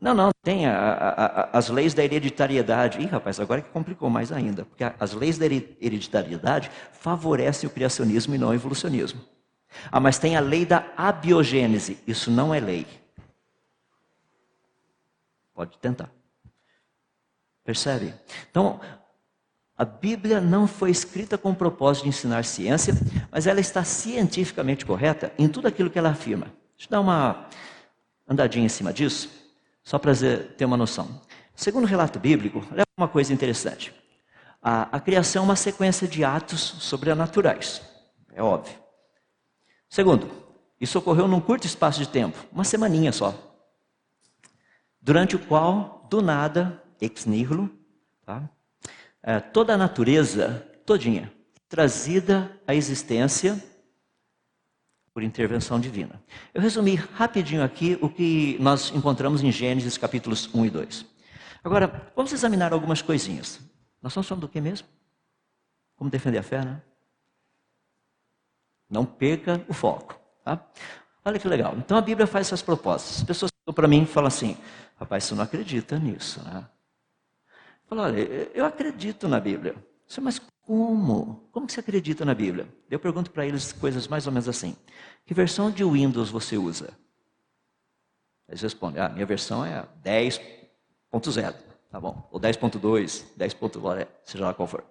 Speaker 2: Não, não, tem a, a, a, as leis da hereditariedade. Ih, rapaz, agora que complicou mais ainda, porque as leis da hereditariedade favorecem o criacionismo e não o evolucionismo. Ah, mas tem a lei da abiogênese. Isso não é lei. Pode tentar. Percebe? Então, a Bíblia não foi escrita com o propósito de ensinar ciência, mas ela está cientificamente correta em tudo aquilo que ela afirma. Deixa eu dar uma andadinha em cima disso, só para ter uma noção. Segundo o relato bíblico, olha uma coisa interessante. A, a criação é uma sequência de atos sobrenaturais, é óbvio. Segundo, isso ocorreu num curto espaço de tempo, uma semaninha só, durante o qual, do nada, ex nihilo, tá? É, toda a natureza, todinha, trazida à existência por intervenção divina. Eu resumi rapidinho aqui o que nós encontramos em Gênesis capítulos 1 e 2. Agora, vamos examinar algumas coisinhas. Nós estamos falando do que mesmo? Como defender a fé, né? Não perca o foco. Tá? Olha que legal. Então a Bíblia faz essas propostas. As pessoas para mim falam assim: rapaz, você não acredita nisso, né? Falou, olha, eu acredito na Bíblia. Mas como? Como que você acredita na Bíblia? Eu pergunto para eles coisas mais ou menos assim. Que versão de Windows você usa? Eles respondem, ah, minha versão é 10.0, tá bom. Ou 10.2, 10. seja lá qual for.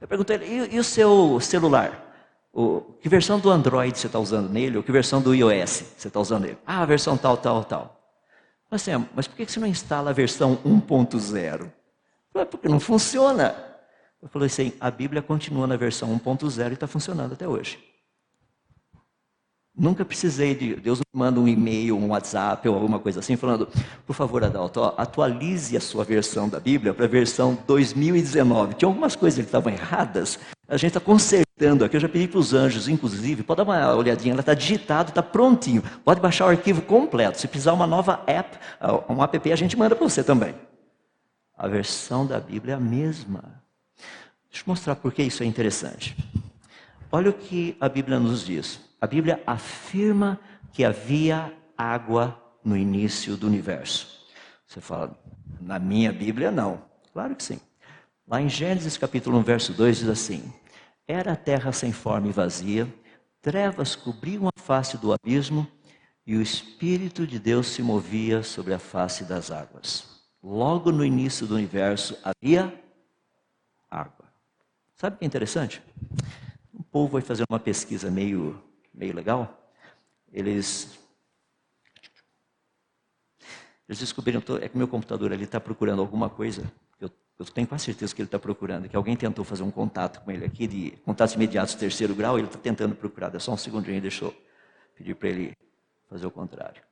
Speaker 2: Eu perguntei, e, e o seu celular? O, que versão do Android você está usando nele? Ou que versão do iOS você está usando nele? Ah, a versão tal, tal, tal. Mas, assim, mas por que você não instala a versão 1.0? Porque não funciona. Eu falei assim: a Bíblia continua na versão 1.0 e está funcionando até hoje. Nunca precisei de. Deus me manda um e-mail, um WhatsApp ou alguma coisa assim, falando: por favor, Adalto, ó, atualize a sua versão da Bíblia para a versão 2019. Tinha algumas coisas que estavam erradas, a gente está consertando aqui. Eu já pedi para os anjos, inclusive, pode dar uma olhadinha, ela está digitado, está prontinho. Pode baixar o arquivo completo. Se precisar uma nova app, um app, a gente manda para você também. A versão da Bíblia é a mesma. Deixa eu mostrar por que isso é interessante. Olha o que a Bíblia nos diz. A Bíblia afirma que havia água no início do universo. Você fala, na minha Bíblia não. Claro que sim. Lá em Gênesis capítulo 1, verso 2 diz assim: Era a terra sem forma e vazia, trevas cobriam a face do abismo, e o Espírito de Deus se movia sobre a face das águas. Logo no início do universo havia água. Sabe o que é interessante? O povo vai fazer uma pesquisa meio meio legal. Eles eles descobriram, é que meu computador ali está procurando alguma coisa, eu, eu, tenho quase certeza que ele está procurando, que alguém tentou fazer um contato com ele aqui, de contatos imediatos terceiro grau, ele está tentando procurar, dá só um segundinho, deixa eu pedir para ele fazer o contrário.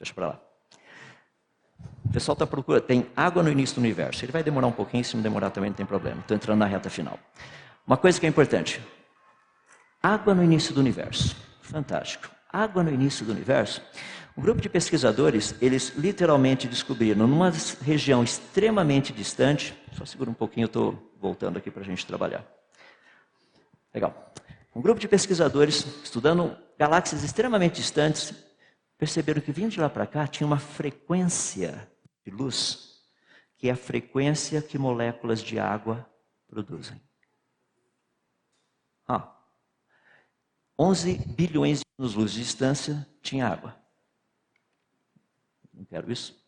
Speaker 2: Deixa para lá. O pessoal está procurando, tem água no início do universo, ele vai demorar um pouquinho, se não demorar também não tem problema, estou entrando na reta final. Uma coisa que é importante: água no início do universo. Fantástico. Água no início do universo. Um grupo de pesquisadores, eles literalmente descobriram numa região extremamente distante. Só segura um pouquinho, eu estou voltando aqui para a gente trabalhar. Legal. Um grupo de pesquisadores, estudando galáxias extremamente distantes, perceberam que vindo de lá para cá tinha uma frequência de luz, que é a frequência que moléculas de água produzem. Ah, 11 bilhões de anos-luz de distância tinha água. Não quero isso.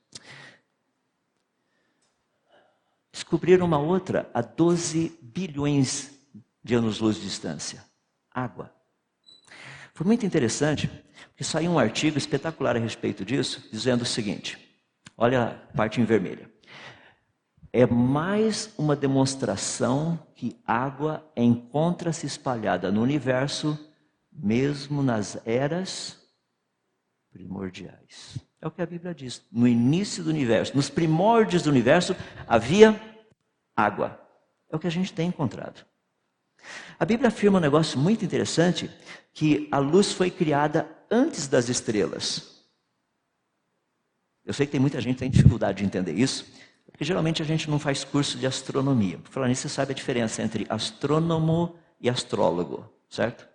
Speaker 2: Descobriram uma outra a 12 bilhões de anos-luz de distância. Água. Foi muito interessante, porque saiu um artigo espetacular a respeito disso, dizendo o seguinte: olha a parte em vermelho é mais uma demonstração que água encontra-se espalhada no universo, mesmo nas eras primordiais. É o que a Bíblia diz. No início do universo, nos primórdios do universo, havia água. É o que a gente tem encontrado. A Bíblia afirma um negócio muito interessante, que a luz foi criada antes das estrelas. Eu sei que tem muita gente que tem dificuldade de entender isso, porque geralmente a gente não faz curso de astronomia. Por falar nisso, você sabe a diferença entre astrônomo e astrólogo, certo?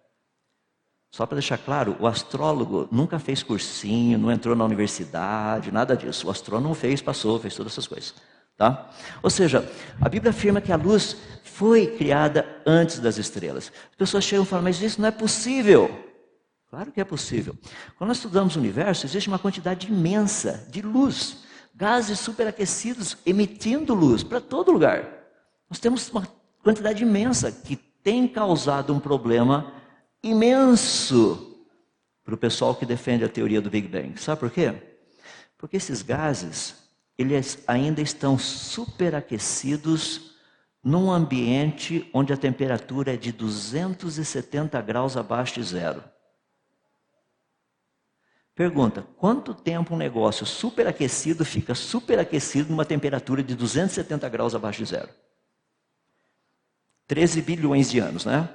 Speaker 2: Só para deixar claro, o astrólogo nunca fez cursinho, não entrou na universidade, nada disso. O astrônomo fez, passou, fez todas essas coisas. Tá? Ou seja, a Bíblia afirma que a luz foi criada antes das estrelas. As pessoas chegam e falam, mas isso não é possível. Claro que é possível. Quando nós estudamos o universo, existe uma quantidade imensa de luz gases superaquecidos emitindo luz para todo lugar. Nós temos uma quantidade imensa que tem causado um problema imenso para o pessoal que defende a teoria do Big Bang. Sabe por quê? Porque esses gases, eles ainda estão superaquecidos num ambiente onde a temperatura é de 270 graus abaixo de zero. Pergunta: quanto tempo um negócio superaquecido fica superaquecido numa temperatura de 270 graus abaixo de zero? 13 bilhões de anos, né?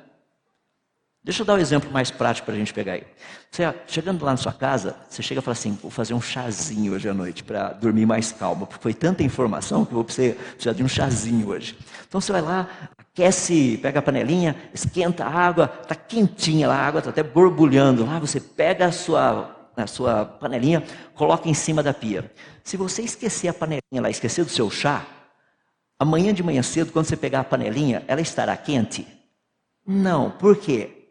Speaker 2: Deixa eu dar um exemplo mais prático para a gente pegar aí. Você, chegando lá na sua casa, você chega e fala assim: vou fazer um chazinho hoje à noite para dormir mais calmo, porque foi tanta informação que eu vou precisar de um chazinho hoje. Então você vai lá, aquece, pega a panelinha, esquenta a água, está quentinha lá, a água está até borbulhando lá, você pega a sua na sua panelinha, coloca em cima da pia. Se você esquecer a panelinha lá, esquecer do seu chá, amanhã de manhã cedo, quando você pegar a panelinha, ela estará quente? Não, por quê?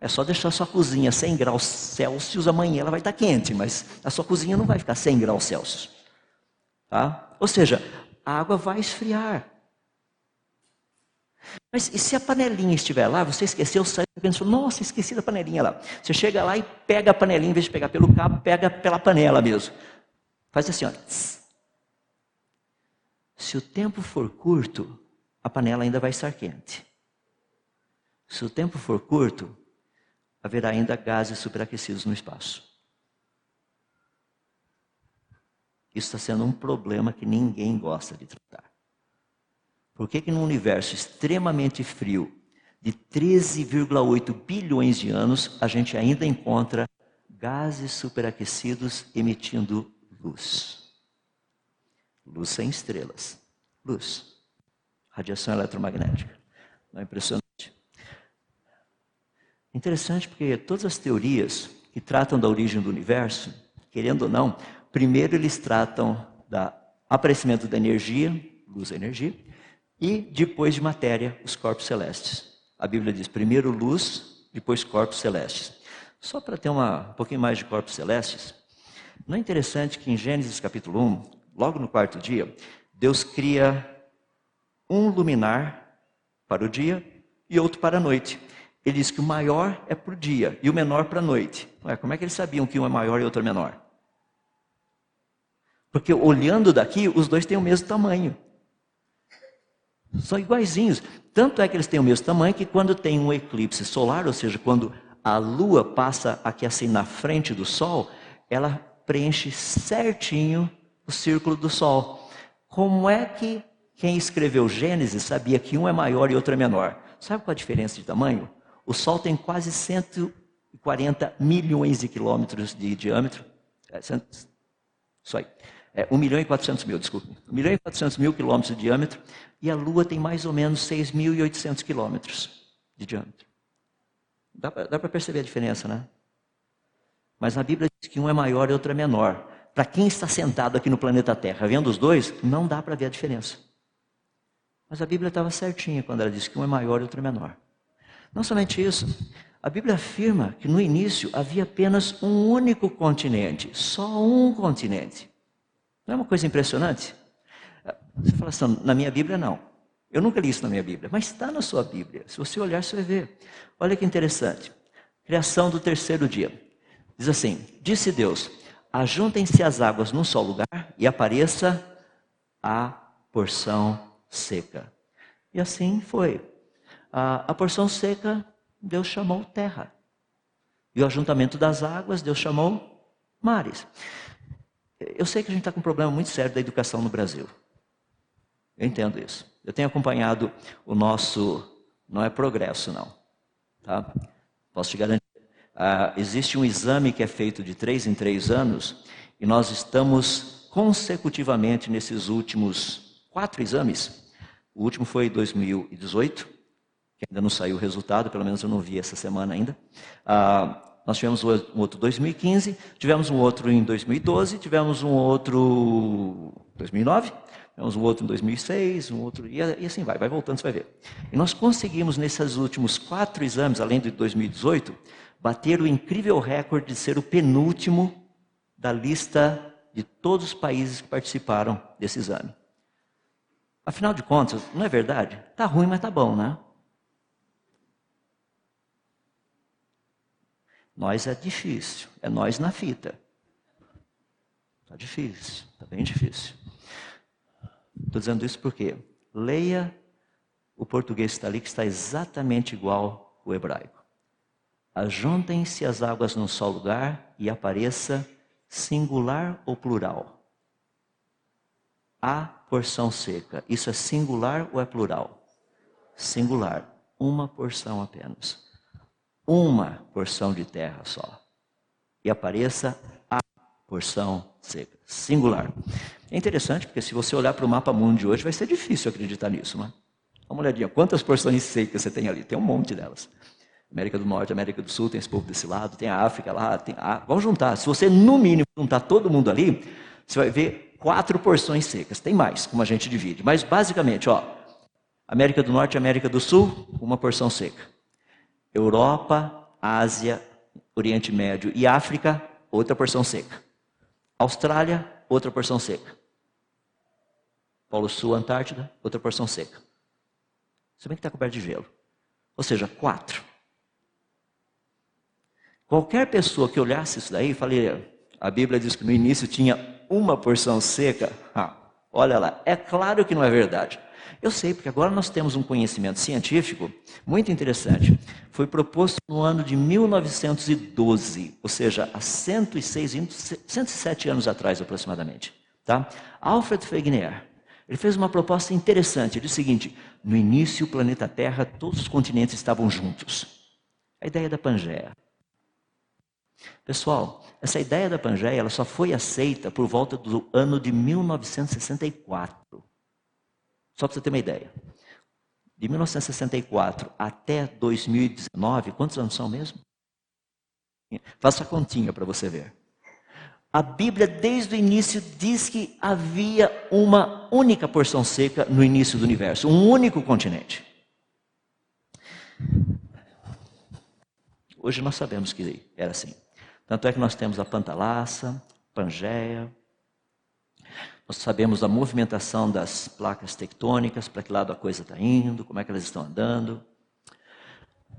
Speaker 2: É só deixar sua cozinha 100 graus Celsius, amanhã ela vai estar quente, mas a sua cozinha não vai ficar 100 graus Celsius. Tá? Ou seja, a água vai esfriar. Mas e se a panelinha estiver lá, você esqueceu, sai pensou, nossa, esqueci da panelinha lá. Você chega lá e pega a panelinha, em vez de pegar pelo cabo, pega pela panela mesmo. Faz assim, ó. Se o tempo for curto, a panela ainda vai estar quente. Se o tempo for curto, haverá ainda gases superaquecidos no espaço. Isso está sendo um problema que ninguém gosta de tratar. Por que, que num universo extremamente frio, de 13,8 bilhões de anos, a gente ainda encontra gases superaquecidos emitindo luz? Luz sem estrelas. Luz. Radiação eletromagnética. Não é impressionante? Interessante porque todas as teorias que tratam da origem do universo, querendo ou não, primeiro eles tratam do aparecimento da energia, luz e energia, e depois de matéria, os corpos celestes. A Bíblia diz primeiro luz, depois corpos celestes. Só para ter uma, um pouquinho mais de corpos celestes, não é interessante que em Gênesis capítulo 1, logo no quarto dia, Deus cria um luminar para o dia e outro para a noite. Ele diz que o maior é para o dia e o menor para a noite. Ué, como é que eles sabiam que um é maior e outro é menor? Porque olhando daqui, os dois têm o mesmo tamanho. São iguaizinhos. Tanto é que eles têm o mesmo tamanho que quando tem um eclipse solar, ou seja, quando a lua passa aqui assim na frente do sol, ela preenche certinho o círculo do sol. Como é que quem escreveu Gênesis sabia que um é maior e outro é menor? Sabe qual a diferença de tamanho? O Sol tem quase 140 milhões de quilômetros de diâmetro. É, isso aí. É, 1 milhão e 400 mil, desculpe. 1 milhão e 400 mil quilômetros de diâmetro. E a Lua tem mais ou menos 6.800 quilômetros de diâmetro. Dá para perceber a diferença, né? Mas a Bíblia diz que um é maior e outro é menor. Para quem está sentado aqui no planeta Terra, vendo os dois, não dá para ver a diferença. Mas a Bíblia estava certinha quando ela disse que um é maior e outro é menor. Não somente isso, a Bíblia afirma que no início havia apenas um único continente, só um continente. Não é uma coisa impressionante? Você fala assim, na minha Bíblia não. Eu nunca li isso na minha Bíblia, mas está na sua Bíblia. Se você olhar, você vai ver. Olha que interessante. Criação do terceiro dia. Diz assim: Disse Deus: Ajuntem-se as águas num só lugar e apareça a porção seca. E assim foi. A, a porção seca, Deus chamou terra. E o ajuntamento das águas, Deus chamou mares. Eu sei que a gente está com um problema muito sério da educação no Brasil. Eu entendo isso. Eu tenho acompanhado o nosso. Não é progresso, não. Tá? Posso te garantir. Ah, existe um exame que é feito de três em três anos, e nós estamos consecutivamente nesses últimos quatro exames. O último foi em 2018, que ainda não saiu o resultado, pelo menos eu não vi essa semana ainda. Ah, nós tivemos um outro em 2015, tivemos um outro em 2012, tivemos um outro em 2009, tivemos um outro em 2006, um outro, e, assim vai, vai voltando, você vai ver. E nós conseguimos, nesses últimos quatro exames, além de 2018, bater o incrível recorde de ser o penúltimo da lista de todos os países que participaram desse exame. Afinal de contas, não é verdade? Tá ruim, mas tá bom, né? Nós é difícil, é nós na fita. Está difícil, está bem difícil. Estou dizendo isso porque leia o português que está ali, que está exatamente igual ao hebraico. Ajuntem-se as águas num só lugar e apareça singular ou plural. A porção seca. Isso é singular ou é plural? Singular. Uma porção apenas uma porção de terra só. E apareça a porção seca, singular. É interessante porque se você olhar para o mapa mundo de hoje, vai ser difícil acreditar nisso, né? Dá uma olhadinha, quantas porções secas você tem ali? Tem um monte delas. América do Norte, América do Sul, tem esse povo desse lado, tem a África lá, tem a... Vamos juntar. Se você, no mínimo, juntar todo mundo ali, você vai ver quatro porções secas. Tem mais, como a gente divide. Mas, basicamente, ó, América do Norte América do Sul, uma porção seca. Europa, Ásia, Oriente Médio e África, outra porção seca. Austrália, outra porção seca. Polo Sul, Antártida, outra porção seca. Se bem que está coberto de gelo. Ou seja, quatro. Qualquer pessoa que olhasse isso daí, falaria, a Bíblia diz que no início tinha uma porção seca. Ah, Olha lá, é claro que não é verdade. Eu sei, porque agora nós temos um conhecimento científico muito interessante. Foi proposto no ano de 1912, ou seja, há 106, 107 anos atrás aproximadamente. Tá? Alfred Wegener, ele fez uma proposta interessante. Ele disse o seguinte: no início, o planeta Terra, todos os continentes estavam juntos. A ideia da Pangeia. Pessoal, essa ideia da Pangeia ela só foi aceita por volta do ano de 1964. Só para você ter uma ideia. De 1964 até 2019, quantos anos são mesmo? Faça a continha para você ver. A Bíblia, desde o início, diz que havia uma única porção seca no início do universo, um único continente. Hoje nós sabemos que era assim. Tanto é que nós temos a Pantalassa, Pangeia, nós sabemos a movimentação das placas tectônicas, para que lado a coisa está indo, como é que elas estão andando.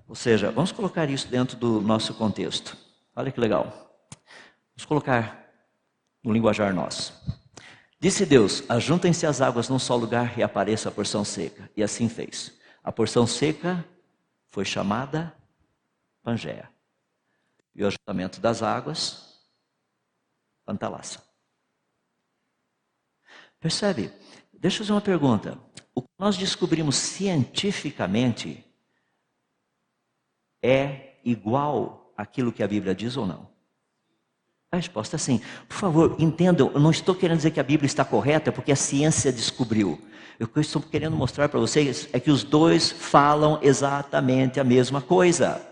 Speaker 2: Ou seja, vamos colocar isso dentro do nosso contexto. Olha que legal. Vamos colocar no linguajar nosso. Disse Deus: Ajuntem-se as águas num só lugar e apareça a porção seca. E assim fez. A porção seca foi chamada Pangeia. E o ajuntamento das águas, Pantalassa. Percebe? Deixa eu fazer uma pergunta. O que nós descobrimos cientificamente é igual àquilo que a Bíblia diz ou não? A resposta é sim. Por favor, entendam, eu não estou querendo dizer que a Bíblia está correta porque a ciência descobriu. O que eu estou querendo mostrar para vocês é que os dois falam exatamente a mesma coisa.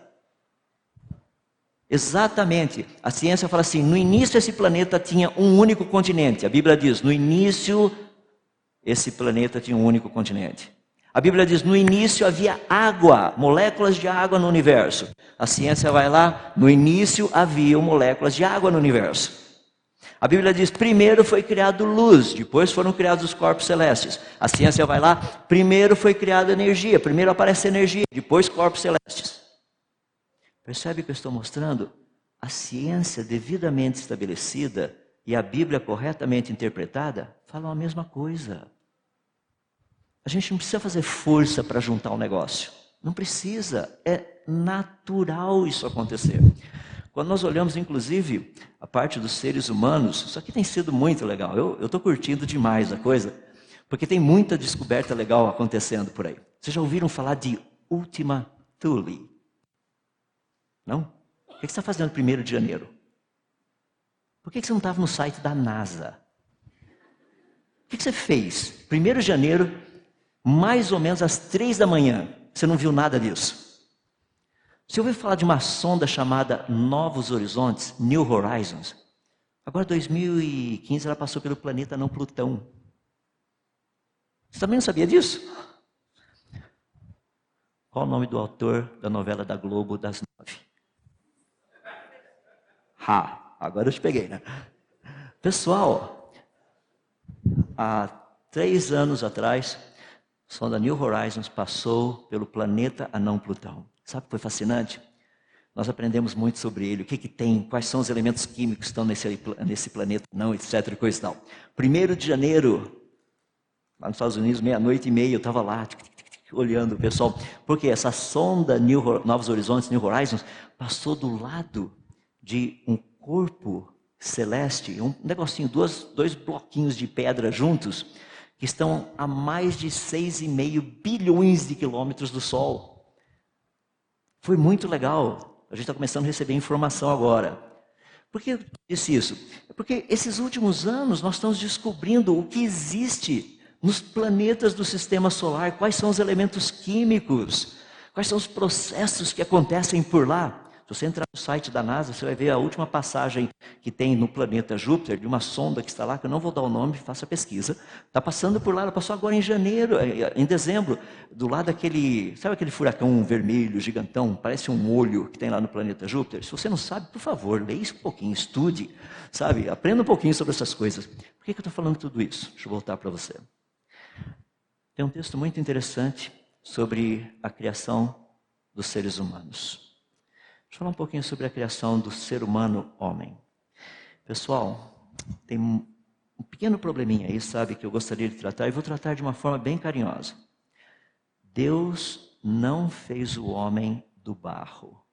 Speaker 2: Exatamente. A ciência fala assim: no início esse planeta tinha um único continente. A Bíblia diz: no início esse planeta tinha um único continente. A Bíblia diz: no início havia água, moléculas de água no universo. A ciência vai lá: no início havia moléculas de água no universo. A Bíblia diz: primeiro foi criado luz, depois foram criados os corpos celestes. A ciência vai lá: primeiro foi criada energia, primeiro aparece energia, depois corpos celestes. Percebe que eu estou mostrando? A ciência devidamente estabelecida e a Bíblia corretamente interpretada falam a mesma coisa. A gente não precisa fazer força para juntar o um negócio. Não precisa. É natural isso acontecer. Quando nós olhamos, inclusive, a parte dos seres humanos, isso aqui tem sido muito legal. Eu estou curtindo demais a coisa, porque tem muita descoberta legal acontecendo por aí. Vocês já ouviram falar de Ultima Thule? Não? O que você está fazendo primeiro de janeiro? Por que você não estava no site da NASA? O que você fez? Primeiro de janeiro, mais ou menos às três da manhã, você não viu nada disso. Você ouviu falar de uma sonda chamada Novos Horizontes, New Horizons? Agora, 2015, ela passou pelo planeta não Plutão. Você também não sabia disso? Qual o nome do autor da novela da Globo das Nove? Ha, agora eu te peguei, né? Pessoal, há três anos atrás, a sonda New Horizons passou pelo planeta anão Plutão. Sabe o que foi fascinante? Nós aprendemos muito sobre ele, o que, que tem, quais são os elementos químicos que estão nesse, nesse planeta não, etc. Coisa tal. Primeiro de janeiro, lá nos Estados Unidos, meia-noite e meia, eu estava lá, tic, tic, tic, olhando o pessoal, porque essa sonda New, Novos Horizontes, New Horizons, passou do lado de um corpo celeste, um negocinho, dois, dois bloquinhos de pedra juntos, que estão a mais de 6,5 bilhões de quilômetros do Sol. Foi muito legal. A gente está começando a receber informação agora. Por que eu disse isso? É porque esses últimos anos nós estamos descobrindo o que existe nos planetas do sistema solar, quais são os elementos químicos, quais são os processos que acontecem por lá. Se você entrar no site da NASA, você vai ver a última passagem que tem no planeta Júpiter, de uma sonda que está lá, que eu não vou dar o nome, faça a pesquisa. Está passando por lá, ela passou agora em janeiro, em dezembro, do lado daquele, sabe aquele furacão vermelho, gigantão, parece um olho que tem lá no planeta Júpiter? Se você não sabe, por favor, leia isso um pouquinho, estude, sabe? Aprenda um pouquinho sobre essas coisas. Por que, que eu estou falando tudo isso? Deixa eu voltar para você. Tem um texto muito interessante sobre a criação dos seres humanos. Deixa eu falar um pouquinho sobre a criação do ser humano homem. Pessoal, tem um pequeno probleminha aí, sabe, que eu gostaria de tratar e vou tratar de uma forma bem carinhosa. Deus não fez o homem do barro.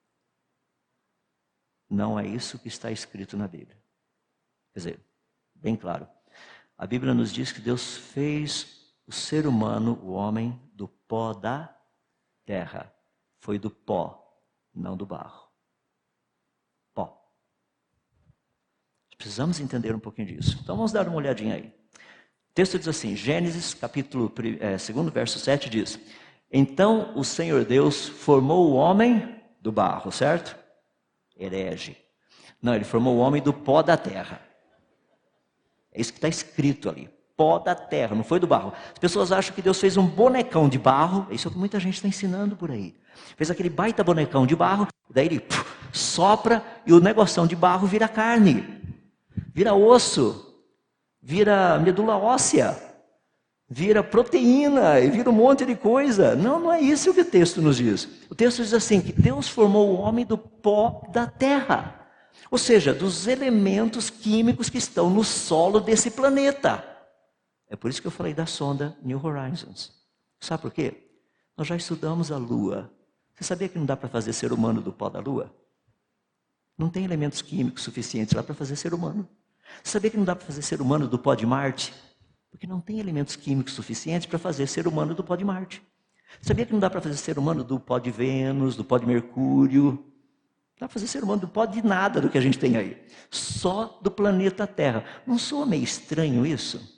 Speaker 2: Não é isso que está escrito na Bíblia. Quer dizer, bem claro. A Bíblia nos diz que Deus fez o ser humano, o homem, do pó da terra. Foi do pó, não do barro. Pó. Precisamos entender um pouquinho disso. Então vamos dar uma olhadinha aí. O texto diz assim, Gênesis, capítulo é, 2, verso 7 diz: Então o Senhor Deus formou o homem do barro, certo? Herege. Não, ele formou o homem do pó da terra. É isso que está escrito ali. Pó da terra, não foi do barro. As pessoas acham que Deus fez um bonecão de barro, isso é o que muita gente está ensinando por aí. Fez aquele baita bonecão de barro, daí ele puf, sopra e o negoção de barro vira carne, vira osso, vira medula óssea, vira proteína e vira um monte de coisa. Não, não é isso que o texto nos diz. O texto diz assim: que Deus formou o homem do pó da terra. Ou seja, dos elementos químicos que estão no solo desse planeta. É por isso que eu falei da sonda New Horizons. Sabe por quê? Nós já estudamos a Lua. Você sabia que não dá para fazer ser humano do pó da Lua? Não tem elementos químicos suficientes lá para fazer ser humano. Sabia que não dá para fazer ser humano do pó de Marte? Porque não tem elementos químicos suficientes para fazer ser humano do pó de Marte. Sabia que não dá para fazer ser humano do pó de Vênus, do pó de Mercúrio, dá para fazer ser humano, não pode de nada do que a gente tem aí. Só do planeta Terra. Não soa meio estranho isso?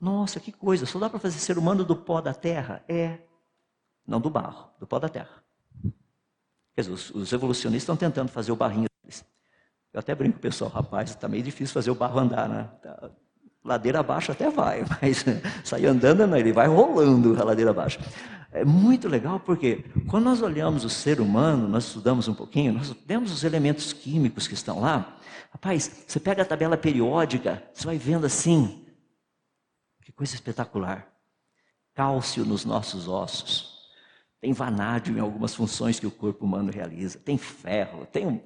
Speaker 2: Nossa, que coisa, só dá para fazer ser humano do pó da terra? É. Não do barro, do pó da terra. Quer dizer, os, os evolucionistas estão tentando fazer o barrinho. Eu até brinco pessoal, rapaz, está meio difícil fazer o barro andar, né? Tá, ladeira abaixo até vai, mas sair andando não, ele vai rolando a ladeira abaixo. É muito legal porque quando nós olhamos o ser humano, nós estudamos um pouquinho, nós vemos os elementos químicos que estão lá. Rapaz, você pega a tabela periódica, você vai vendo assim, que coisa espetacular. Cálcio nos nossos ossos. Tem vanádio em algumas funções que o corpo humano realiza. Tem ferro, tem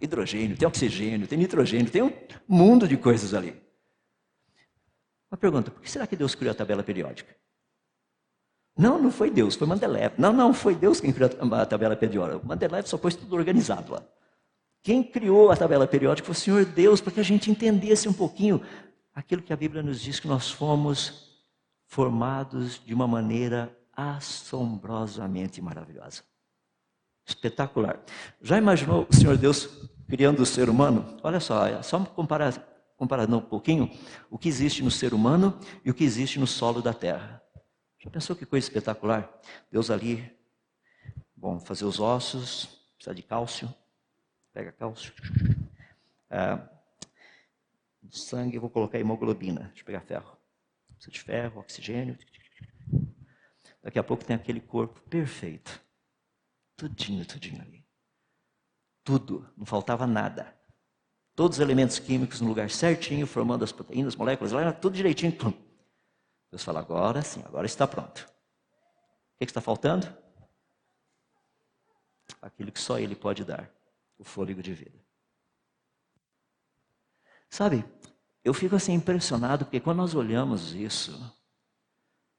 Speaker 2: hidrogênio, tem oxigênio, tem nitrogênio, tem um mundo de coisas ali. Uma pergunta: por que será que Deus criou a tabela periódica? Não, não foi Deus, foi Mandelev. Não, não, foi Deus quem criou a tabela periódica. Mandelev só pôs tudo organizado lá. Quem criou a tabela periódica foi o Senhor Deus, para que a gente entendesse um pouquinho aquilo que a Bíblia nos diz que nós fomos formados de uma maneira assombrosamente maravilhosa. Espetacular. Já imaginou o Senhor Deus criando o ser humano? Olha só, é só comparar, comparar um pouquinho o que existe no ser humano e o que existe no solo da terra. Já pensou que coisa espetacular? Deus ali, bom, fazer os ossos, precisa de cálcio, pega cálcio. Ah, sangue, vou colocar hemoglobina, deixa eu pegar ferro. Precisa de ferro, oxigênio. Daqui a pouco tem aquele corpo perfeito. Tudinho, tudinho ali. Tudo, não faltava nada. Todos os elementos químicos no lugar certinho, formando as proteínas, moléculas, lá, tudo direitinho. Pum. Deus fala, agora sim, agora está pronto. O que está faltando? Aquilo que só Ele pode dar, o fôlego de vida. Sabe, eu fico assim impressionado porque quando nós olhamos isso,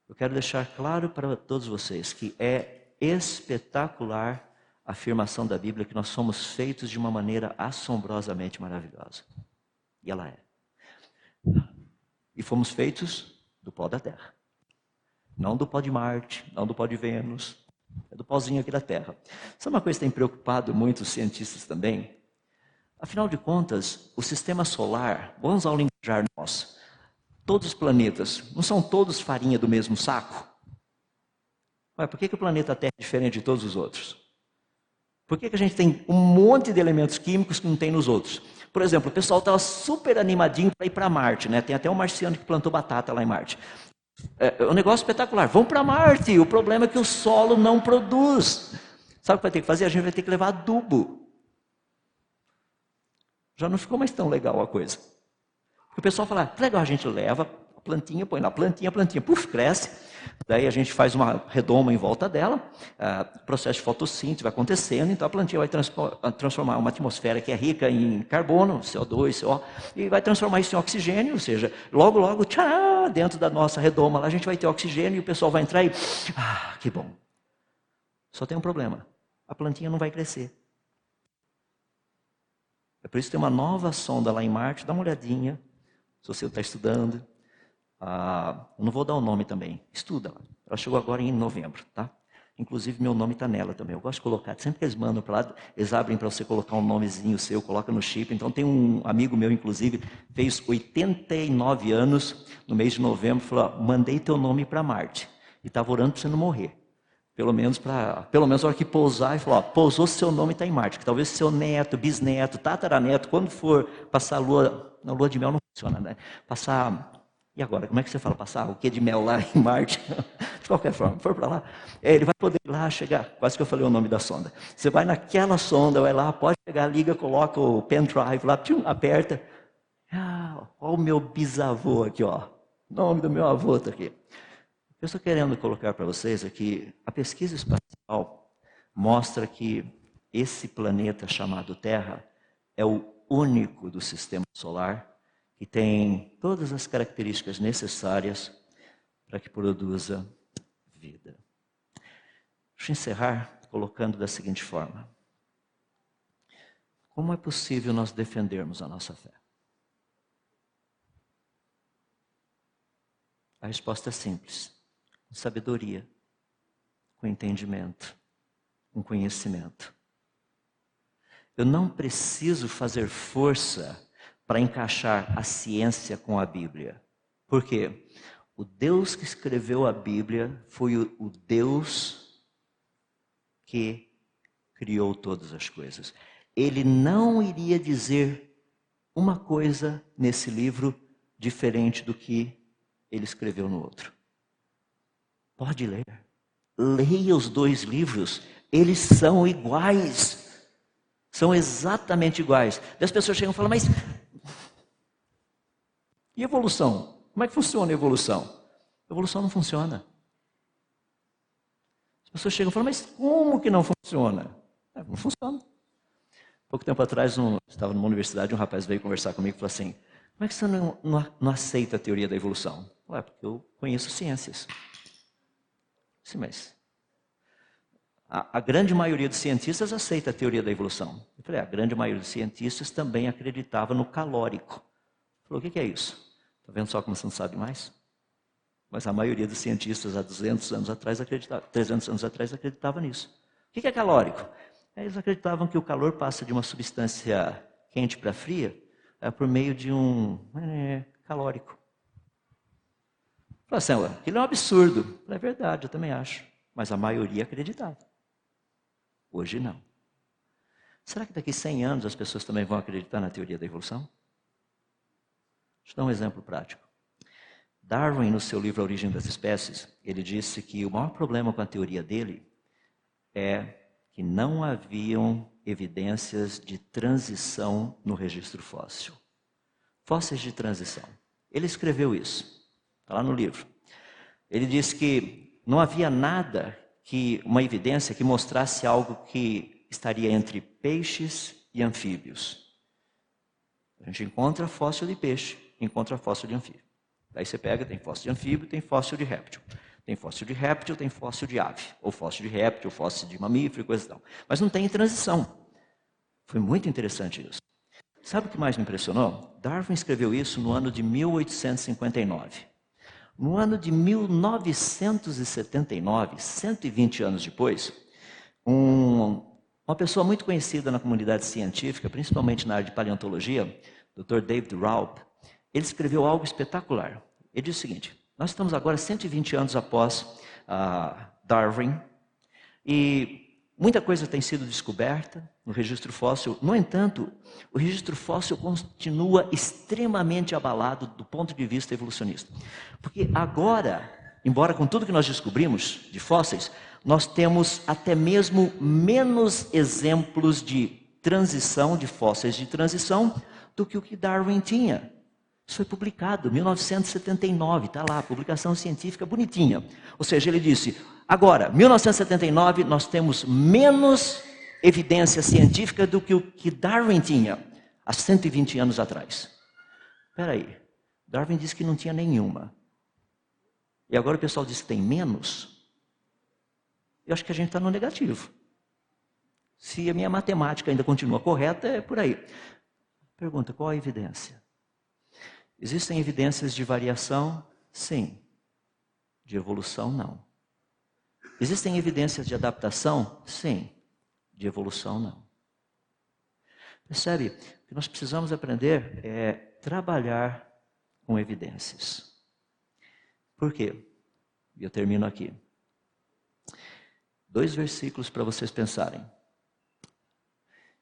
Speaker 2: eu quero deixar claro para todos vocês que é espetacular a afirmação da Bíblia que nós somos feitos de uma maneira assombrosamente maravilhosa. E ela é. E fomos feitos do pó da terra. Não do pó de Marte, não do pó de Vênus, é do pozinho aqui da Terra. Sabe uma coisa que tem preocupado muito os cientistas também? Afinal de contas, o sistema solar, vamos ao linguajar nosso, todos os planetas, não são todos farinha do mesmo saco? Ué, por que, que o planeta Terra é diferente de todos os outros? Por que, que a gente tem um monte de elementos químicos que não tem nos outros? Por exemplo, o pessoal estava super animadinho para ir para Marte, né? Tem até um marciano que plantou batata lá em Marte. É, é um negócio espetacular. Vamos para Marte. O problema é que o solo não produz. Sabe o que vai ter que fazer? A gente vai ter que levar adubo já não ficou mais tão legal a coisa. O pessoal fala, legal, a gente leva, plantinha, põe na plantinha, plantinha, puf, cresce. Daí a gente faz uma redoma em volta dela, uh, processo de fotossíntese vai acontecendo, então a plantinha vai transformar uma atmosfera que é rica em carbono, CO2, CO, e vai transformar isso em oxigênio, ou seja, logo, logo, tchá, dentro da nossa redoma lá a gente vai ter oxigênio e o pessoal vai entrar e, ah, que bom. Só tem um problema, a plantinha não vai crescer. É por isso que tem uma nova sonda lá em Marte, dá uma olhadinha, se você está estudando. Ah, não vou dar o nome também, estuda. Ela chegou agora em novembro, tá? Inclusive, meu nome está nela também. Eu gosto de colocar, sempre que eles mandam para lá, eles abrem para você colocar um nomezinho seu, coloca no chip. Então, tem um amigo meu, inclusive, fez 89 anos no mês de novembro, falou: mandei teu nome para Marte. E estava orando para você não morrer. Pelo menos para, pelo menos a hora que pousar e falar, ó, pousou seu nome está em Marte, que talvez seu neto, bisneto, tataraneto, quando for passar a lua, na lua de mel não funciona, né? Passar e agora, como é que você fala passar o que de mel lá em Marte? de qualquer forma, for para lá, é, ele vai poder ir lá chegar. Quase que eu falei o nome da sonda. Você vai naquela sonda, vai lá, pode chegar, liga, coloca o pendrive lá, tchum, aperta. Ah, olha o meu bisavô aqui, ó. O nome do meu avô está aqui. Eu estou querendo colocar para vocês aqui, a pesquisa espacial mostra que esse planeta chamado Terra é o único do sistema solar que tem todas as características necessárias para que produza vida. Deixa eu encerrar colocando da seguinte forma: Como é possível nós defendermos a nossa fé? A resposta é simples com sabedoria, com entendimento, com conhecimento. Eu não preciso fazer força para encaixar a ciência com a Bíblia. Por quê? O Deus que escreveu a Bíblia foi o, o Deus que criou todas as coisas. Ele não iria dizer uma coisa nesse livro diferente do que ele escreveu no outro. Pode ler. Leia os dois livros. Eles são iguais. São exatamente iguais. E as pessoas chegam e falam, mas. E evolução? Como é que funciona a evolução? A evolução não funciona. As pessoas chegam e falam, mas como que não funciona? É, não funciona. Pouco tempo atrás, um, estava numa universidade, um rapaz veio conversar comigo e falou assim: Como é que você não, não, não aceita a teoria da evolução? Ué, porque eu conheço ciências. Sim, mas a, a, grande maioria dos cientistas aceita a teoria da evolução. Eu falei, a grande maioria dos cientistas também acreditava no calórico. Falou, o que, que é isso? Está vendo só como você não sabe mais? Mas a maioria dos cientistas há 200 anos atrás acreditava, 300 anos atrás acreditava nisso. O que, é calórico? Eles acreditavam que o calor passa de uma substância quente para fria é, por meio de um é, calórico. Falei assim, aquilo é um absurdo. é verdade, eu também acho. Mas a maioria acreditava. Hoje não. Será que daqui 100 anos as pessoas também vão acreditar na teoria da evolução? Deixa eu dar um exemplo prático. Darwin, no seu livro A Origem das Espécies, ele disse que o maior problema com a teoria dele é que não haviam evidências de transição no registro fóssil. Fósseis de transição. Ele escreveu isso. Está lá no livro. Ele diz que não havia nada que uma evidência que mostrasse algo que estaria entre peixes e anfíbios. A gente encontra fóssil de peixe, encontra fóssil de anfíbio. Daí você pega, tem fóssil de anfíbio, tem fóssil de réptil. Tem fóssil de réptil, tem fóssil de ave. Ou fóssil de réptil, fóssil de mamífero e coisa e tal. Mas não tem transição. Foi muito interessante isso. Sabe o que mais me impressionou? Darwin escreveu isso no ano de 1859. No ano de 1979, 120 anos depois, um, uma pessoa muito conhecida na comunidade científica, principalmente na área de paleontologia, Dr. David Raup, ele escreveu algo espetacular. Ele diz o seguinte: Nós estamos agora 120 anos após uh, Darwin e Muita coisa tem sido descoberta no registro fóssil. No entanto, o registro fóssil continua extremamente abalado do ponto de vista evolucionista. Porque agora, embora com tudo que nós descobrimos de fósseis, nós temos até mesmo menos exemplos de transição, de fósseis de transição, do que o que Darwin tinha. Isso foi publicado em 1979, está lá, publicação científica bonitinha. Ou seja, ele disse: agora, 1979, nós temos menos evidência científica do que o que Darwin tinha há 120 anos atrás. Espera aí, Darwin disse que não tinha nenhuma. E agora o pessoal diz que tem menos. Eu acho que a gente está no negativo. Se a minha matemática ainda continua correta, é por aí. Pergunta: qual a evidência? Existem evidências de variação? Sim. De evolução, não. Existem evidências de adaptação? Sim. De evolução, não. Percebe? O que nós precisamos aprender é trabalhar com evidências. Por quê? E eu termino aqui. Dois versículos para vocês pensarem.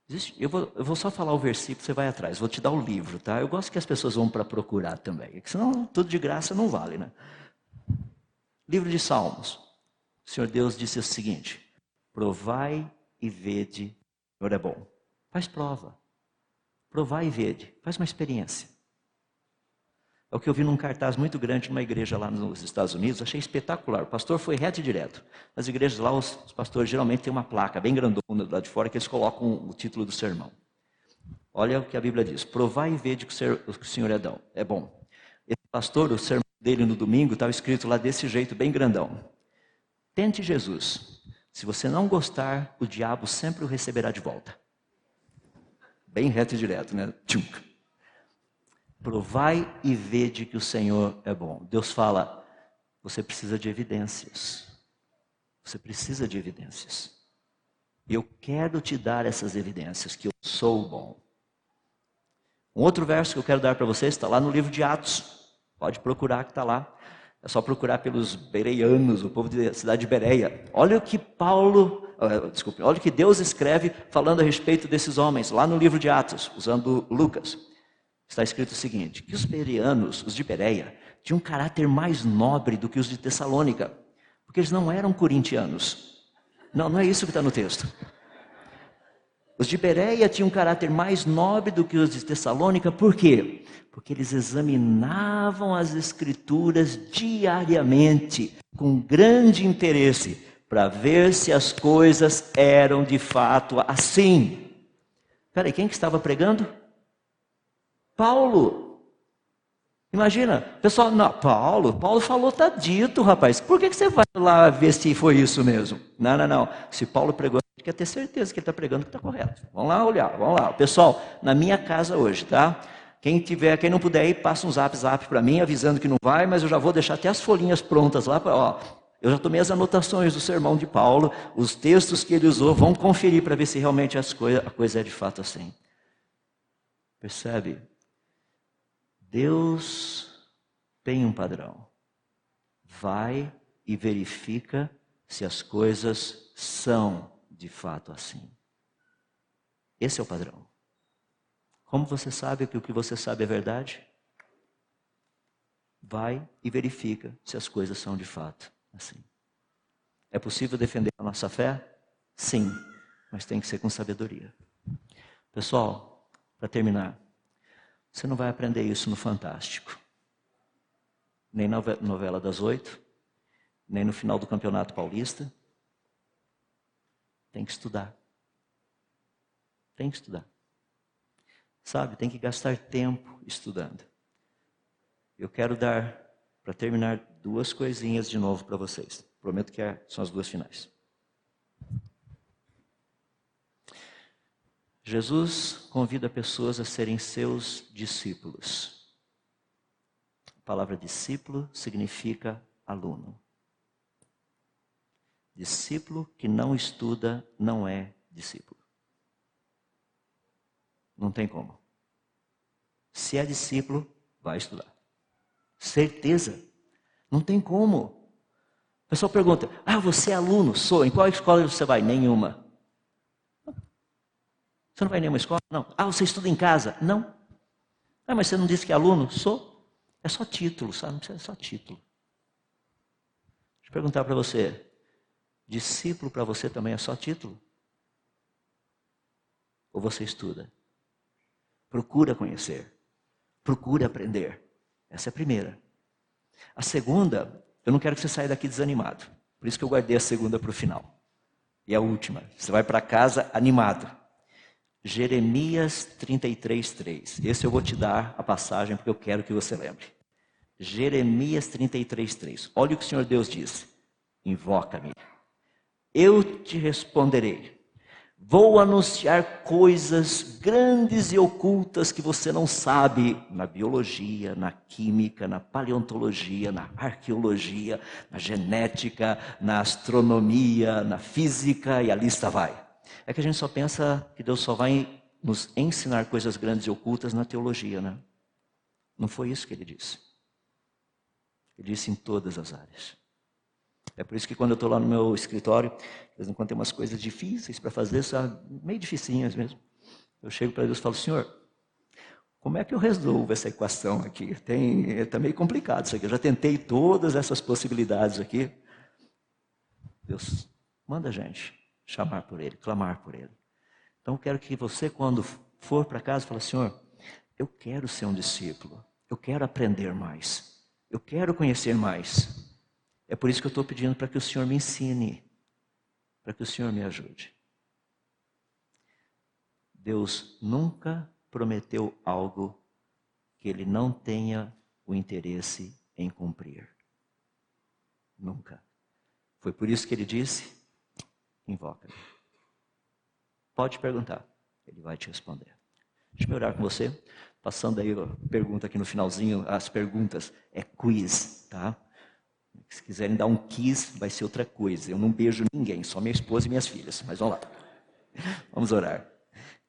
Speaker 2: Existe, eu, vou, eu, vou, só falar o versículo, você vai atrás. Vou te dar o livro, tá? Eu gosto que as pessoas vão para procurar também. Senão tudo de graça não vale, né? Livro de Salmos. O Senhor Deus disse o seguinte: Provai e vede, o Senhor é bom. Faz prova. Provai e vede. Faz uma experiência. É o que eu vi num cartaz muito grande numa igreja lá nos Estados Unidos, achei espetacular. O pastor foi reto e direto. Nas igrejas lá, os, pastores geralmente têm uma placa bem grandona do lado de fora que eles colocam o título do sermão. Olha o que a Bíblia diz: Provai e vede que o, que o Senhor é, dão, é bom. Esse pastor, o sermão dele no domingo, estava escrito lá desse jeito, bem grandão. Tente Jesus. Se você não gostar, o diabo sempre o receberá de volta. Bem reto e direto, né? Tchum. Provai e vede que o Senhor é bom. Deus fala, você precisa de evidências. Você precisa de evidências. Eu quero te dar essas evidências que eu sou bom. Um outro verso que eu quero dar para vocês está lá no livro de Atos. Pode procurar que está lá. É só procurar pelos bereianos, o povo da cidade de Bereia. Olha o que Paulo, uh, desculpe, olha o que Deus escreve falando a respeito desses homens, lá no livro de Atos, usando Lucas está escrito o seguinte: que os bereanos, os de Bereia, tinham um caráter mais nobre do que os de Tessalônica, porque eles não eram corintianos. Não, não é isso que está no texto. Os de Bereia tinham um caráter mais nobre do que os de Tessalônica, por quê? Porque eles examinavam as Escrituras diariamente, com grande interesse, para ver se as coisas eram de fato assim. Peraí, quem que estava pregando? Paulo. Imagina, pessoal, não, Paulo, Paulo falou, tá dito, rapaz. Por que, que você vai lá ver se foi isso mesmo? Não, não, não. Se Paulo pregou, a gente quer ter certeza que ele está pregando que está correto. Vamos lá olhar, vamos lá. Pessoal, na minha casa hoje, tá? Quem tiver, quem não puder ir, passa um zap zap para mim, avisando que não vai, mas eu já vou deixar até as folhinhas prontas lá ó. Eu já tomei as anotações do sermão de Paulo, os textos que ele usou, vão conferir para ver se realmente as coisa, a coisa é de fato assim. Percebe? Deus tem um padrão. Vai e verifica se as coisas são de fato assim. Esse é o padrão. Como você sabe que o que você sabe é verdade? Vai e verifica se as coisas são de fato assim. É possível defender a nossa fé? Sim, mas tem que ser com sabedoria. Pessoal, para terminar, você não vai aprender isso no Fantástico. Nem na novela das oito, nem no final do Campeonato Paulista. Tem que estudar. Tem que estudar. Sabe, tem que gastar tempo estudando. Eu quero dar, para terminar, duas coisinhas de novo para vocês. Prometo que é, são as duas finais. Jesus convida pessoas a serem seus discípulos. A palavra discípulo significa aluno. Discípulo que não estuda não é discípulo. Não tem como. Se é discípulo, vai estudar. Certeza. Não tem como. O pessoal pergunta: Ah, você é aluno? Sou. Em qual escola você vai? Nenhuma. Você não vai em nenhuma escola? Não. Ah, você estuda em casa? Não. Ah, mas você não disse que é aluno? Sou. É só título, sabe? É só título. Deixa eu perguntar para você: discípulo para você também é só título? Ou você estuda? Procura conhecer. Procure aprender. Essa é a primeira. A segunda, eu não quero que você saia daqui desanimado. Por isso que eu guardei a segunda para o final. E a última, você vai para casa animado. Jeremias 33, 3. Esse eu vou te dar a passagem porque eu quero que você lembre. Jeremias 33, 3. Olha o que o Senhor Deus diz. Invoca-me. Eu te responderei. Vou anunciar coisas grandes e ocultas que você não sabe na biologia, na química, na paleontologia, na arqueologia, na genética, na astronomia, na física e a lista vai. É que a gente só pensa que Deus só vai nos ensinar coisas grandes e ocultas na teologia, né? Não foi isso que ele disse. Ele disse em todas as áreas. É por isso que quando eu estou lá no meu escritório, de vez em quando tem umas coisas difíceis para fazer, sabe? meio dificinhas mesmo. Eu chego para Deus e falo, Senhor, como é que eu resolvo essa equação aqui? Está meio complicado isso aqui. Eu já tentei todas essas possibilidades aqui. Deus, manda a gente chamar por Ele, clamar por Ele. Então, quero que você, quando for para casa, fale, Senhor, eu quero ser um discípulo. Eu quero aprender mais. Eu quero conhecer mais. É por isso que eu estou pedindo para que o Senhor me ensine, para que o Senhor me ajude. Deus nunca prometeu algo que Ele não tenha o interesse em cumprir. Nunca. Foi por isso que Ele disse: invoca-me. Pode perguntar, Ele vai te responder. Deixa eu orar com você. Passando aí a pergunta aqui no finalzinho, as perguntas é quiz, tá? Se quiserem dar um kiss, vai ser outra coisa. Eu não beijo ninguém, só minha esposa e minhas filhas. Mas vamos lá. Vamos orar.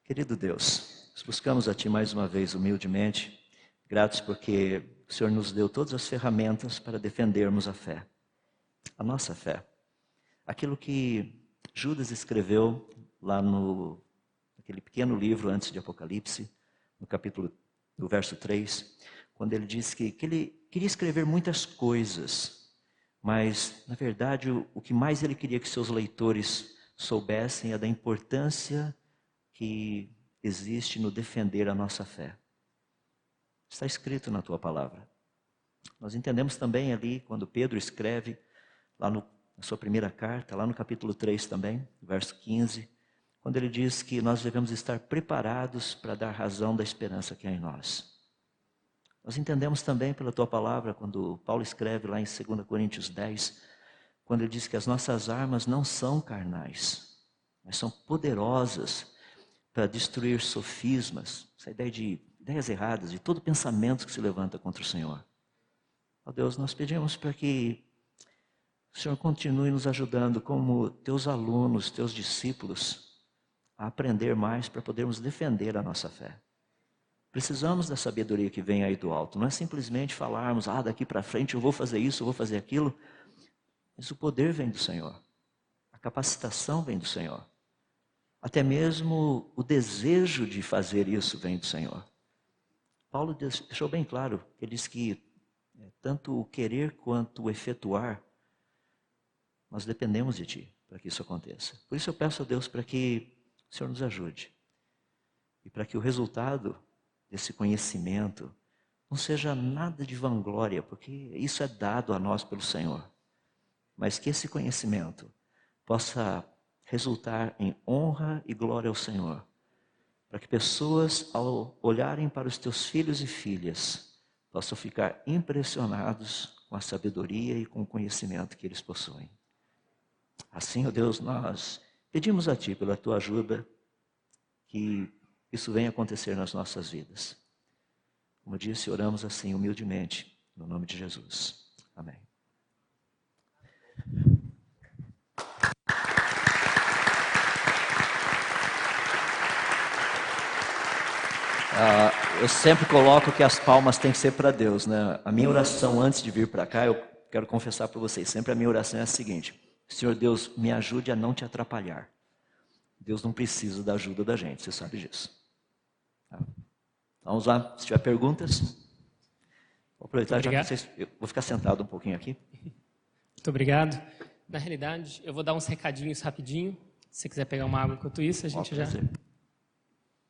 Speaker 2: Querido Deus, buscamos a Ti mais uma vez humildemente, gratos porque o Senhor nos deu todas as ferramentas para defendermos a fé, a nossa fé. Aquilo que Judas escreveu lá no aquele pequeno livro antes de Apocalipse, no capítulo do verso 3, quando ele disse que, que ele queria escrever muitas coisas, mas, na verdade, o, o que mais ele queria que seus leitores soubessem é da importância que existe no defender a nossa fé. Está escrito na tua palavra. Nós entendemos também ali, quando Pedro escreve, lá no, na sua primeira carta, lá no capítulo 3 também, verso 15, quando ele diz que nós devemos estar preparados para dar razão da esperança que há em nós. Nós entendemos também pela tua palavra, quando Paulo escreve lá em 2 Coríntios 10, quando ele diz que as nossas armas não são carnais, mas são poderosas para destruir sofismas, essa ideia de ideias erradas, de todo pensamento que se levanta contra o Senhor. Ó Deus, nós pedimos para que o Senhor continue nos ajudando como teus alunos, teus discípulos, a aprender mais para podermos defender a nossa fé. Precisamos da sabedoria que vem aí do alto. Não é simplesmente falarmos, ah, daqui para frente eu vou fazer isso, eu vou fazer aquilo. Mas o poder vem do Senhor. A capacitação vem do Senhor. Até mesmo o desejo de fazer isso vem do Senhor. Paulo deixou bem claro, ele diz que é, tanto o querer quanto o efetuar, nós dependemos de Ti para que isso aconteça. Por isso eu peço a Deus para que o Senhor nos ajude. E para que o resultado desse conhecimento, não seja nada de vanglória, porque isso é dado a nós pelo Senhor. Mas que esse conhecimento possa resultar em honra e glória ao Senhor. Para que pessoas, ao olharem para os teus filhos e filhas, possam ficar impressionados com a sabedoria e com o conhecimento que eles possuem. Assim, ó Deus, nós pedimos a Ti pela Tua ajuda, que isso venha acontecer nas nossas vidas. Como disse, oramos assim humildemente, no nome de Jesus. Amém. Ah, eu sempre coloco que as palmas têm que ser para Deus, né? A minha oração antes de vir para cá, eu quero confessar para vocês, sempre a minha oração é a seguinte: Senhor Deus, me ajude a não te atrapalhar. Deus não precisa da ajuda da gente, você sabe disso. Tá? Vamos lá, se tiver perguntas. Vou aproveitar já que vocês. Eu vou ficar sentado um pouquinho aqui.
Speaker 1: Muito obrigado. Na realidade, eu vou dar uns recadinhos rapidinho. Se você quiser pegar uma água enquanto isso, a gente Ó, já. Prazer.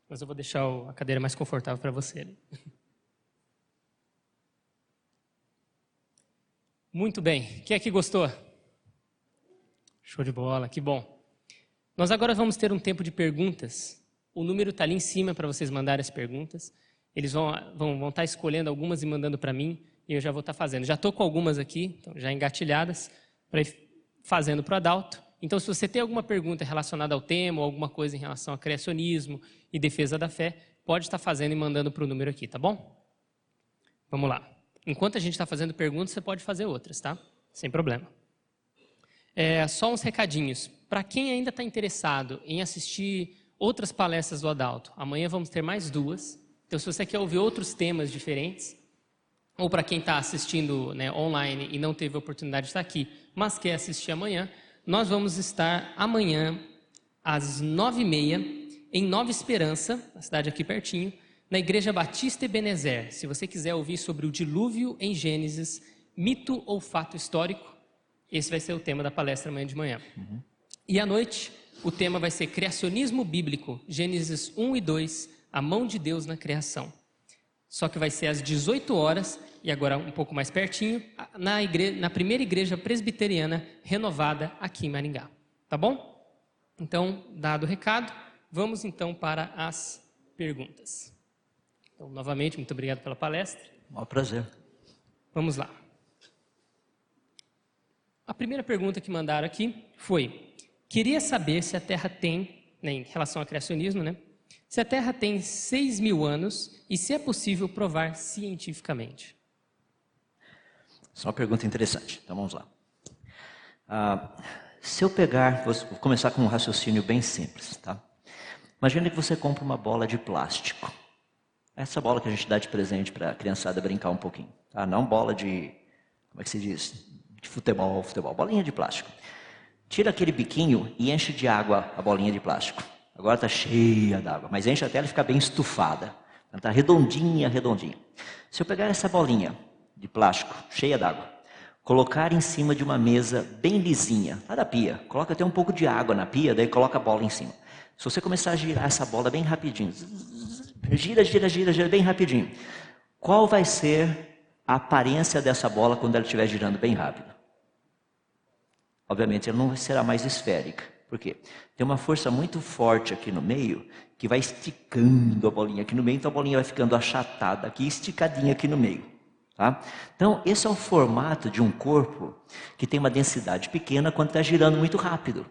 Speaker 1: Mas eu vou deixar a cadeira mais confortável para você. Muito bem. Quem é que gostou? Show de bola, que bom. Nós agora vamos ter um tempo de perguntas. O número está ali em cima para vocês mandarem as perguntas. Eles vão, vão, vão estar tá escolhendo algumas e mandando para mim, e eu já vou estar tá fazendo. Já estou com algumas aqui, então, já engatilhadas, para ir fazendo para o Adalto. Então, se você tem alguma pergunta relacionada ao tema, ou alguma coisa em relação a criacionismo e defesa da fé, pode estar fazendo e mandando para o número aqui, tá bom? Vamos lá. Enquanto a gente está fazendo perguntas, você pode fazer outras, tá? Sem problema. É, só uns recadinhos. Para quem ainda está interessado em assistir outras palestras do Adalto, amanhã vamos ter mais duas. Então, se você quer ouvir outros temas diferentes, ou para quem está assistindo né, online e não teve a oportunidade de estar aqui, mas quer assistir amanhã, nós vamos estar amanhã às nove e meia em Nova Esperança, na cidade aqui pertinho, na Igreja Batista Ebenezer. Se você quiser ouvir sobre o dilúvio em Gênesis, mito ou fato histórico, esse vai ser o tema da palestra amanhã de manhã. Uhum. E à noite, o tema vai ser Criacionismo Bíblico, Gênesis 1 e 2, a mão de Deus na criação. Só que vai ser às 18 horas, e agora um pouco mais pertinho, na, igreja, na primeira igreja presbiteriana renovada aqui em Maringá. Tá bom? Então, dado o recado, vamos então para as perguntas. Então, novamente, muito obrigado pela palestra.
Speaker 2: Um prazer.
Speaker 1: Vamos lá. A primeira pergunta que mandaram aqui foi: queria saber se a Terra tem, né, em relação ao criacionismo, né? Se a Terra tem 6 mil anos e se é possível provar cientificamente.
Speaker 2: Essa é uma pergunta interessante. Então vamos lá. Ah, se eu pegar, vou começar com um raciocínio bem simples, tá? Imagina que você compra uma bola de plástico. Essa bola que a gente dá de presente para a criançada brincar um pouquinho. Tá? Não bola de, como é que se diz? De futebol, futebol. Bolinha de plástico. Tira aquele biquinho e enche de água a bolinha de plástico. Agora está cheia d'água, mas enche até ela ficar bem estufada. Está redondinha, redondinha. Se eu pegar essa bolinha de plástico, cheia d'água, colocar em cima de uma mesa bem lisinha, lá da pia, coloca até um pouco de água na pia, daí coloca a bola em cima. Se você começar a girar essa bola bem rapidinho, gira, gira, gira, gira bem rapidinho, qual vai ser a aparência dessa bola quando ela estiver girando bem rápido? Obviamente, ela não será mais esférica. Por quê? Tem uma força muito forte aqui no meio que vai esticando a bolinha aqui no meio, então a bolinha vai ficando achatada aqui, esticadinha aqui no meio. Tá? Então, esse é o formato de um corpo que tem uma densidade pequena quando está girando muito rápido.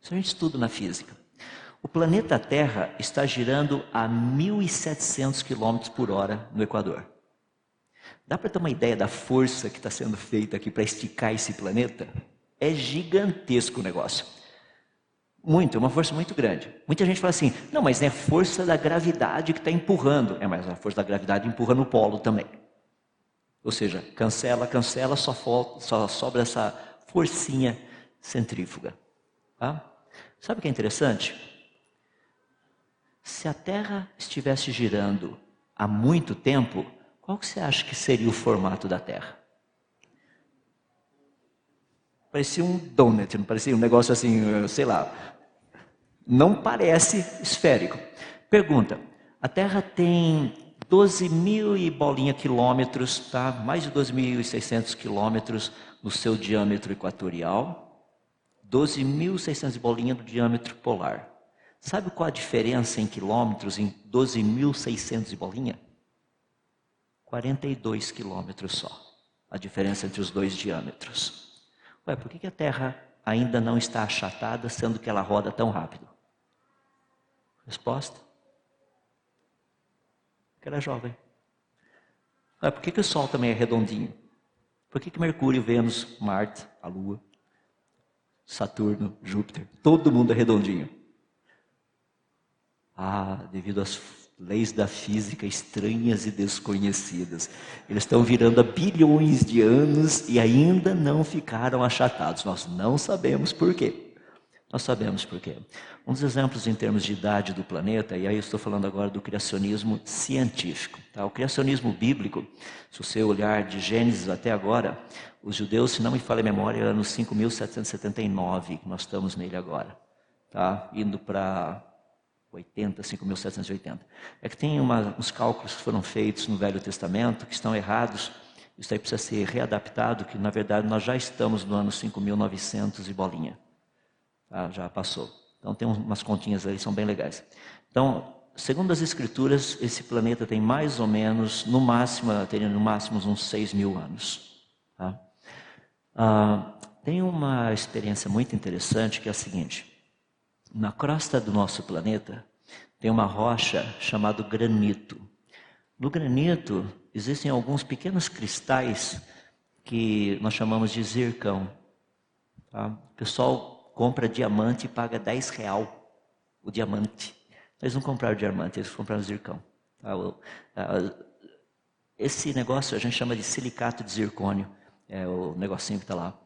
Speaker 2: Isso a gente estuda na física. O planeta Terra está girando a 1.700 km por hora no Equador. Dá para ter uma ideia da força que está sendo feita aqui para esticar esse planeta? É gigantesco o negócio. Muito, é uma força muito grande. Muita gente fala assim: não, mas é força da gravidade que está empurrando. É, mas a força da gravidade empurra no polo também. Ou seja, cancela, cancela, só, só sobra essa forcinha centrífuga. Tá? Sabe o que é interessante? Se a Terra estivesse girando há muito tempo, qual que você acha que seria o formato da Terra? Parecia um donut, não parecia um negócio assim, sei lá. Não parece esférico. Pergunta: a Terra tem 12 mil e bolinha quilômetros, tá? mais de 12.600 quilômetros no seu diâmetro equatorial, 12.600 bolinha no diâmetro polar. Sabe qual a diferença em quilômetros em 12.600 bolinha? 42 quilômetros só, a diferença entre os dois diâmetros. Ué, por que a Terra ainda não está achatada, sendo que ela roda tão rápido? Resposta: porque era jovem. Ah, por que, que o Sol também é redondinho? Por que, que Mercúrio, Vênus, Marte, a Lua, Saturno, Júpiter, todo mundo é redondinho? Ah, devido às leis da física estranhas e desconhecidas. Eles estão virando há bilhões de anos e ainda não ficaram achatados. Nós não sabemos por quê. Nós sabemos por quê. Um dos exemplos em termos de idade do planeta, e aí eu estou falando agora do criacionismo científico. Tá? O criacionismo bíblico, se você olhar de Gênesis até agora, os judeus, se não me falha a memória, anos 5.779, que nós estamos nele agora. Tá? Indo para 80, 5.780. É que tem uma, uns cálculos que foram feitos no Velho Testamento que estão errados Isso aí precisa ser readaptado, que na verdade nós já estamos no ano 5.900 e bolinha. Tá? Já passou. Então tem umas continhas aí, são bem legais. Então, segundo as escrituras, esse planeta tem mais ou menos, no máximo, teria no máximo uns 6 mil anos. Tá? Ah, tem uma experiência muito interessante que é a seguinte: na crosta do nosso planeta tem uma rocha chamada granito. No granito existem alguns pequenos cristais que nós chamamos de zircão. Tá? O pessoal compra diamante e paga 10 real o diamante. Eles não compraram diamante, eles compraram zircão. Tá? Esse negócio a gente chama de silicato de zircônio, é o negocinho que está lá.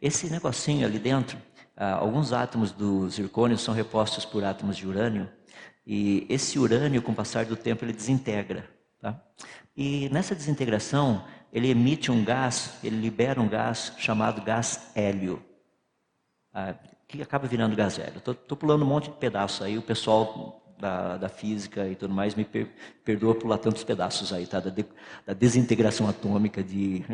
Speaker 2: Esse negocinho ali dentro, ah, alguns átomos do zircônio são repostos por átomos de urânio, e esse urânio, com o passar do tempo, ele desintegra. Tá? E nessa desintegração, ele emite um gás, ele libera um gás chamado gás hélio, ah, que acaba virando gás hélio. Estou pulando um monte de pedaços aí, o pessoal da, da, física e tudo mais, me per, perdoa pular tantos pedaços aí, tá? Da, de, da desintegração atômica de,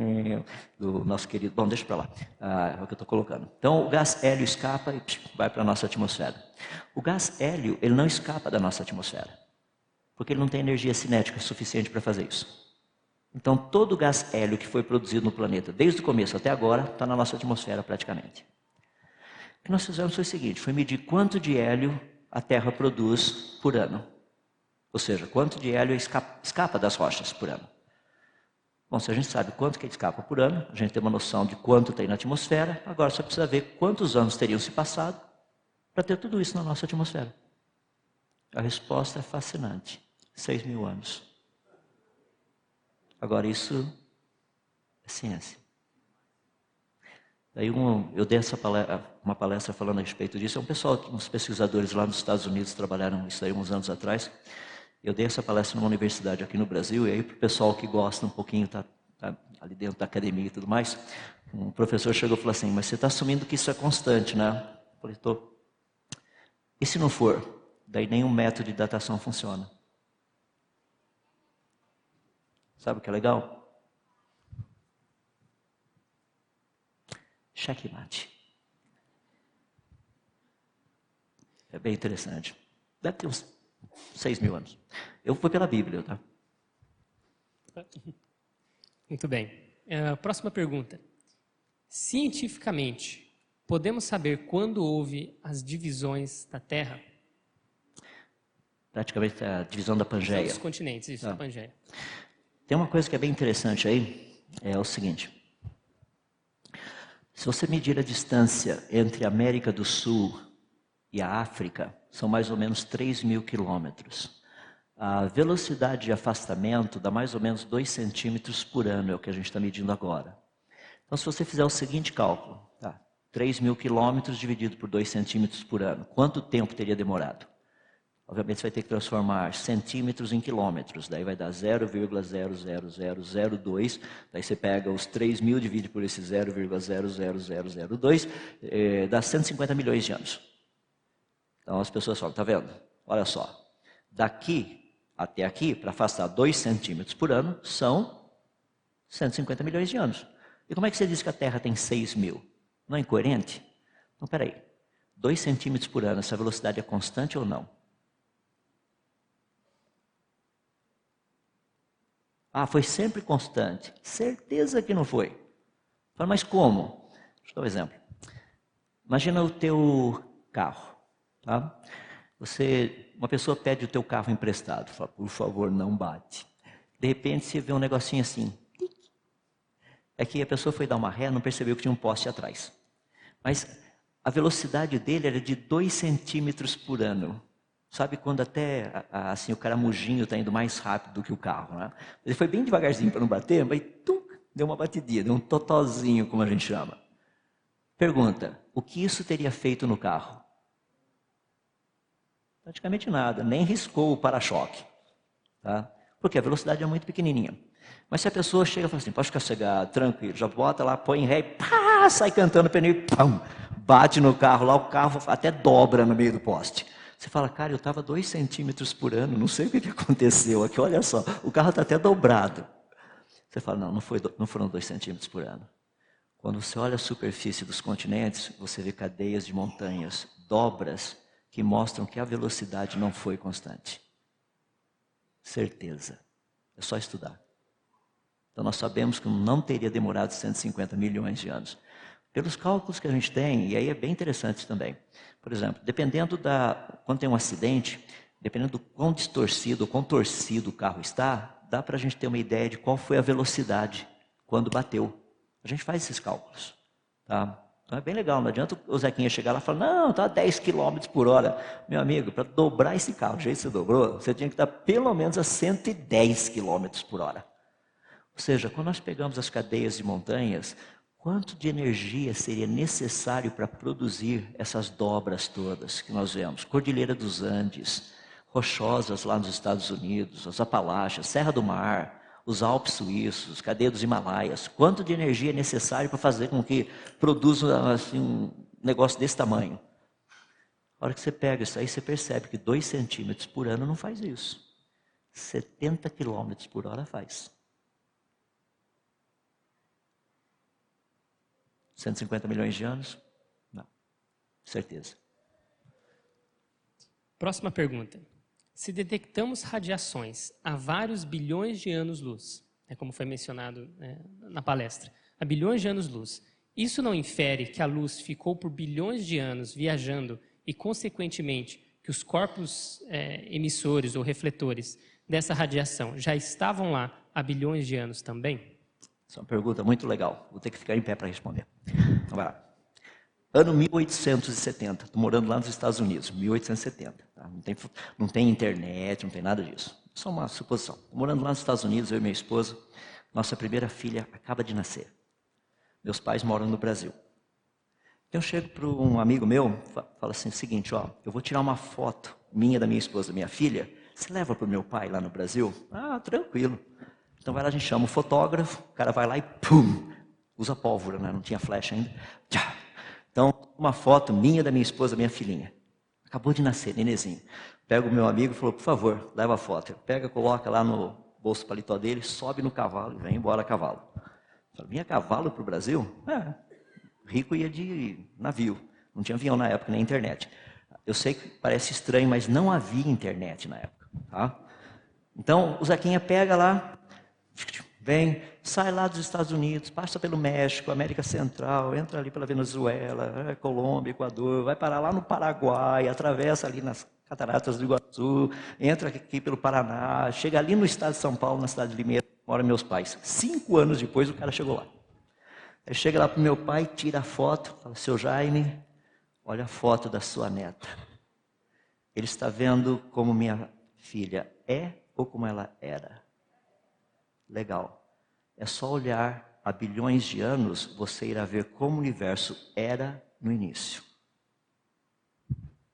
Speaker 2: do nosso querido. Bom, deixa para lá, ah, é o que eu estou colocando. Então, o gás hélio escapa e psh, vai para a nossa atmosfera. O gás hélio, ele não escapa da nossa atmosfera, porque ele não tem energia cinética suficiente para fazer isso. Então, todo o gás hélio que foi produzido no planeta, desde o começo até agora, está na nossa atmosfera praticamente. O que nós fizemos foi o seguinte: foi medir quanto de hélio a Terra produz por ano. Ou seja, quanto de hélio escapa das rochas por ano. Bom, se a gente sabe quanto que escapa por ano, a gente tem uma noção de quanto tem na atmosfera, agora só precisa ver quantos anos teriam se passado para ter tudo isso na nossa atmosfera. A resposta é fascinante. Seis mil anos. Agora, isso é ciência. Daí um, eu dei palestra, uma palestra falando a respeito disso. É um pessoal, uns pesquisadores lá nos Estados Unidos trabalharam isso aí uns anos atrás. Eu dei essa palestra numa universidade aqui no Brasil, e aí para o pessoal que gosta um pouquinho, tá, tá, ali dentro da academia e tudo mais, um professor chegou e falou assim, mas você está assumindo que isso é constante, né? Eu falei, estou. E se não for? Daí nenhum método de datação funciona. Sabe o que é legal? Checkmate. É bem interessante. Deve ter uns 6 mil anos. Eu fui pela Bíblia, tá?
Speaker 1: Muito bem. Uh, próxima pergunta. Cientificamente, podemos saber quando houve as divisões da Terra?
Speaker 2: Praticamente a divisão da Pangeia.
Speaker 1: Os continentes, isso, ah. da Pangeia.
Speaker 2: Tem uma coisa que é bem interessante aí, é o seguinte. Se você medir a distância entre a América do Sul e a África, são mais ou menos 3 mil quilômetros. A velocidade de afastamento dá mais ou menos 2 centímetros por ano, é o que a gente está medindo agora. Então, se você fizer o seguinte cálculo, tá? 3 mil quilômetros dividido por 2 centímetros por ano, quanto tempo teria demorado? Obviamente você vai ter que transformar centímetros em quilômetros, daí vai dar 0,00002, daí você pega os 3 mil, divide por esse 0,00002, eh, dá 150 milhões de anos. Então as pessoas falam, tá vendo? Olha só, daqui até aqui, para afastar 2 centímetros por ano, são 150 milhões de anos. E como é que você diz que a Terra tem 6 mil? Não é incoerente? Então, peraí, 2 centímetros por ano, essa velocidade é constante ou não? Ah, foi sempre constante. Certeza que não foi. Fala, mas como? Deixa eu dar um exemplo. Imagina o teu carro. Tá? Você, uma pessoa pede o teu carro emprestado. Fala, por favor, não bate. De repente você vê um negocinho assim. É que a pessoa foi dar uma ré, não percebeu que tinha um poste atrás. Mas a velocidade dele era de 2 centímetros por ano. Sabe quando até assim o caramujinho está indo mais rápido do que o carro, né? Ele foi bem devagarzinho para não bater, mas tum, deu uma batidinha, deu um totozinho, como a gente chama. Pergunta: o que isso teria feito no carro? Praticamente nada, nem riscou o para-choque, tá? Porque a velocidade é muito pequenininha. Mas se a pessoa chega e fala assim, pode ficar cegado, tranquilo, já bota lá, põe em ré, pá, sai cantando o pneu pam, bate no carro lá, o carro até dobra no meio do poste. Você fala, cara, eu estava dois centímetros por ano, não sei o que, aconteceu aqui, olha só, o carro está até dobrado. Você fala, não, não, foi, não foram dois centímetros por ano. Quando você olha a superfície dos continentes, você vê cadeias de montanhas, dobras, que mostram que a velocidade não foi constante. Certeza. É só estudar. Então nós sabemos que não teria demorado 150 milhões de anos. Pelos cálculos que a gente tem, e aí é bem interessante também. Por exemplo, dependendo da. Quando tem um acidente, dependendo do quão distorcido, quão torcido o carro está, dá para a gente ter uma ideia de qual foi a velocidade quando bateu. A gente faz esses cálculos. Tá? Então é bem legal, não adianta o Zequinha chegar lá e falar, não, está 10 km por hora. Meu amigo, para dobrar esse carro, do jeito que você dobrou, você tinha que estar pelo menos a 110 km por hora. Ou seja, quando nós pegamos as cadeias de montanhas, quanto de energia seria necessário para produzir essas dobras todas que nós vemos? Cordilheira dos Andes, rochosas lá nos Estados Unidos, as Apalaches, Serra do Mar, os Alpes suíços, cadeia dos Himalaias. Quanto de energia é necessário para fazer com que produza assim, um negócio desse tamanho? A hora que você pega isso aí, você percebe que 2 centímetros por ano não faz isso. 70 quilômetros por hora faz. 150 milhões de anos? Não. Certeza.
Speaker 1: Próxima pergunta. Se detectamos radiações a vários bilhões de anos-luz, é como foi mencionado né, na palestra, a bilhões de anos-luz, isso não infere que a luz ficou por bilhões de anos viajando e, consequentemente, que os corpos é, emissores ou refletores dessa radiação já estavam lá há bilhões de anos também?
Speaker 2: Essa é uma pergunta muito legal. Vou ter que ficar em pé para responder. Então, vai lá. Ano 1870, estou morando lá nos Estados Unidos, 1870. Tá? Não, tem, não tem internet, não tem nada disso. Só uma suposição. Estou morando lá nos Estados Unidos, eu e minha esposa. Nossa primeira filha acaba de nascer. Meus pais moram no Brasil. Então eu chego para um amigo meu, fala assim, seguinte, ó, eu vou tirar uma foto minha da minha esposa, minha filha, você leva para o meu pai lá no Brasil? Ah, tranquilo. Então vai lá, a gente chama o fotógrafo, o cara vai lá e pum, usa pólvora, né? não tinha flecha ainda. Então, uma foto minha da minha esposa, minha filhinha. Acabou de nascer, nenezinho. Pega o meu amigo e falou, por favor, leva a foto. Pega, coloca lá no bolso paletó dele, sobe no cavalo e vem embora a cavalo. Falei, vinha cavalo para o Brasil? É, rico ia de navio. Não tinha avião na época, nem internet. Eu sei que parece estranho, mas não havia internet na época. Tá? Então, o Zequinha pega lá, Vem, sai lá dos Estados Unidos, passa pelo México, América Central, entra ali pela Venezuela, Colômbia, Equador, vai parar lá no Paraguai, atravessa ali nas Cataratas do Iguaçu, entra aqui pelo Paraná, chega ali no estado de São Paulo, na cidade de Limeira, mora meus pais. Cinco anos depois o cara chegou lá. Ele chega lá para o meu pai, tira a foto, fala, seu Jaime, olha a foto da sua neta. Ele está vendo como minha filha é ou como ela era. Legal. É só olhar há bilhões de anos, você irá ver como o universo era no início.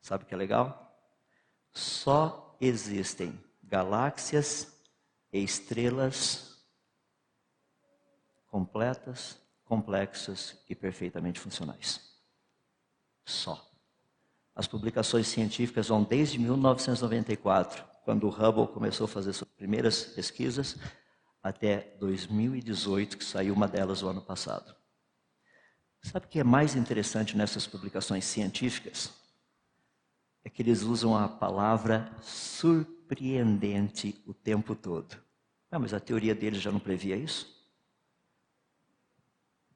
Speaker 2: Sabe o que é legal? Só existem galáxias e estrelas completas, complexas e perfeitamente funcionais. Só. As publicações científicas vão desde 1994, quando o Hubble começou a fazer suas primeiras pesquisas, até 2018, que saiu uma delas o ano passado. Sabe o que é mais interessante nessas publicações científicas? É que eles usam a palavra surpreendente o tempo todo. Ah, mas a teoria deles já não previa isso?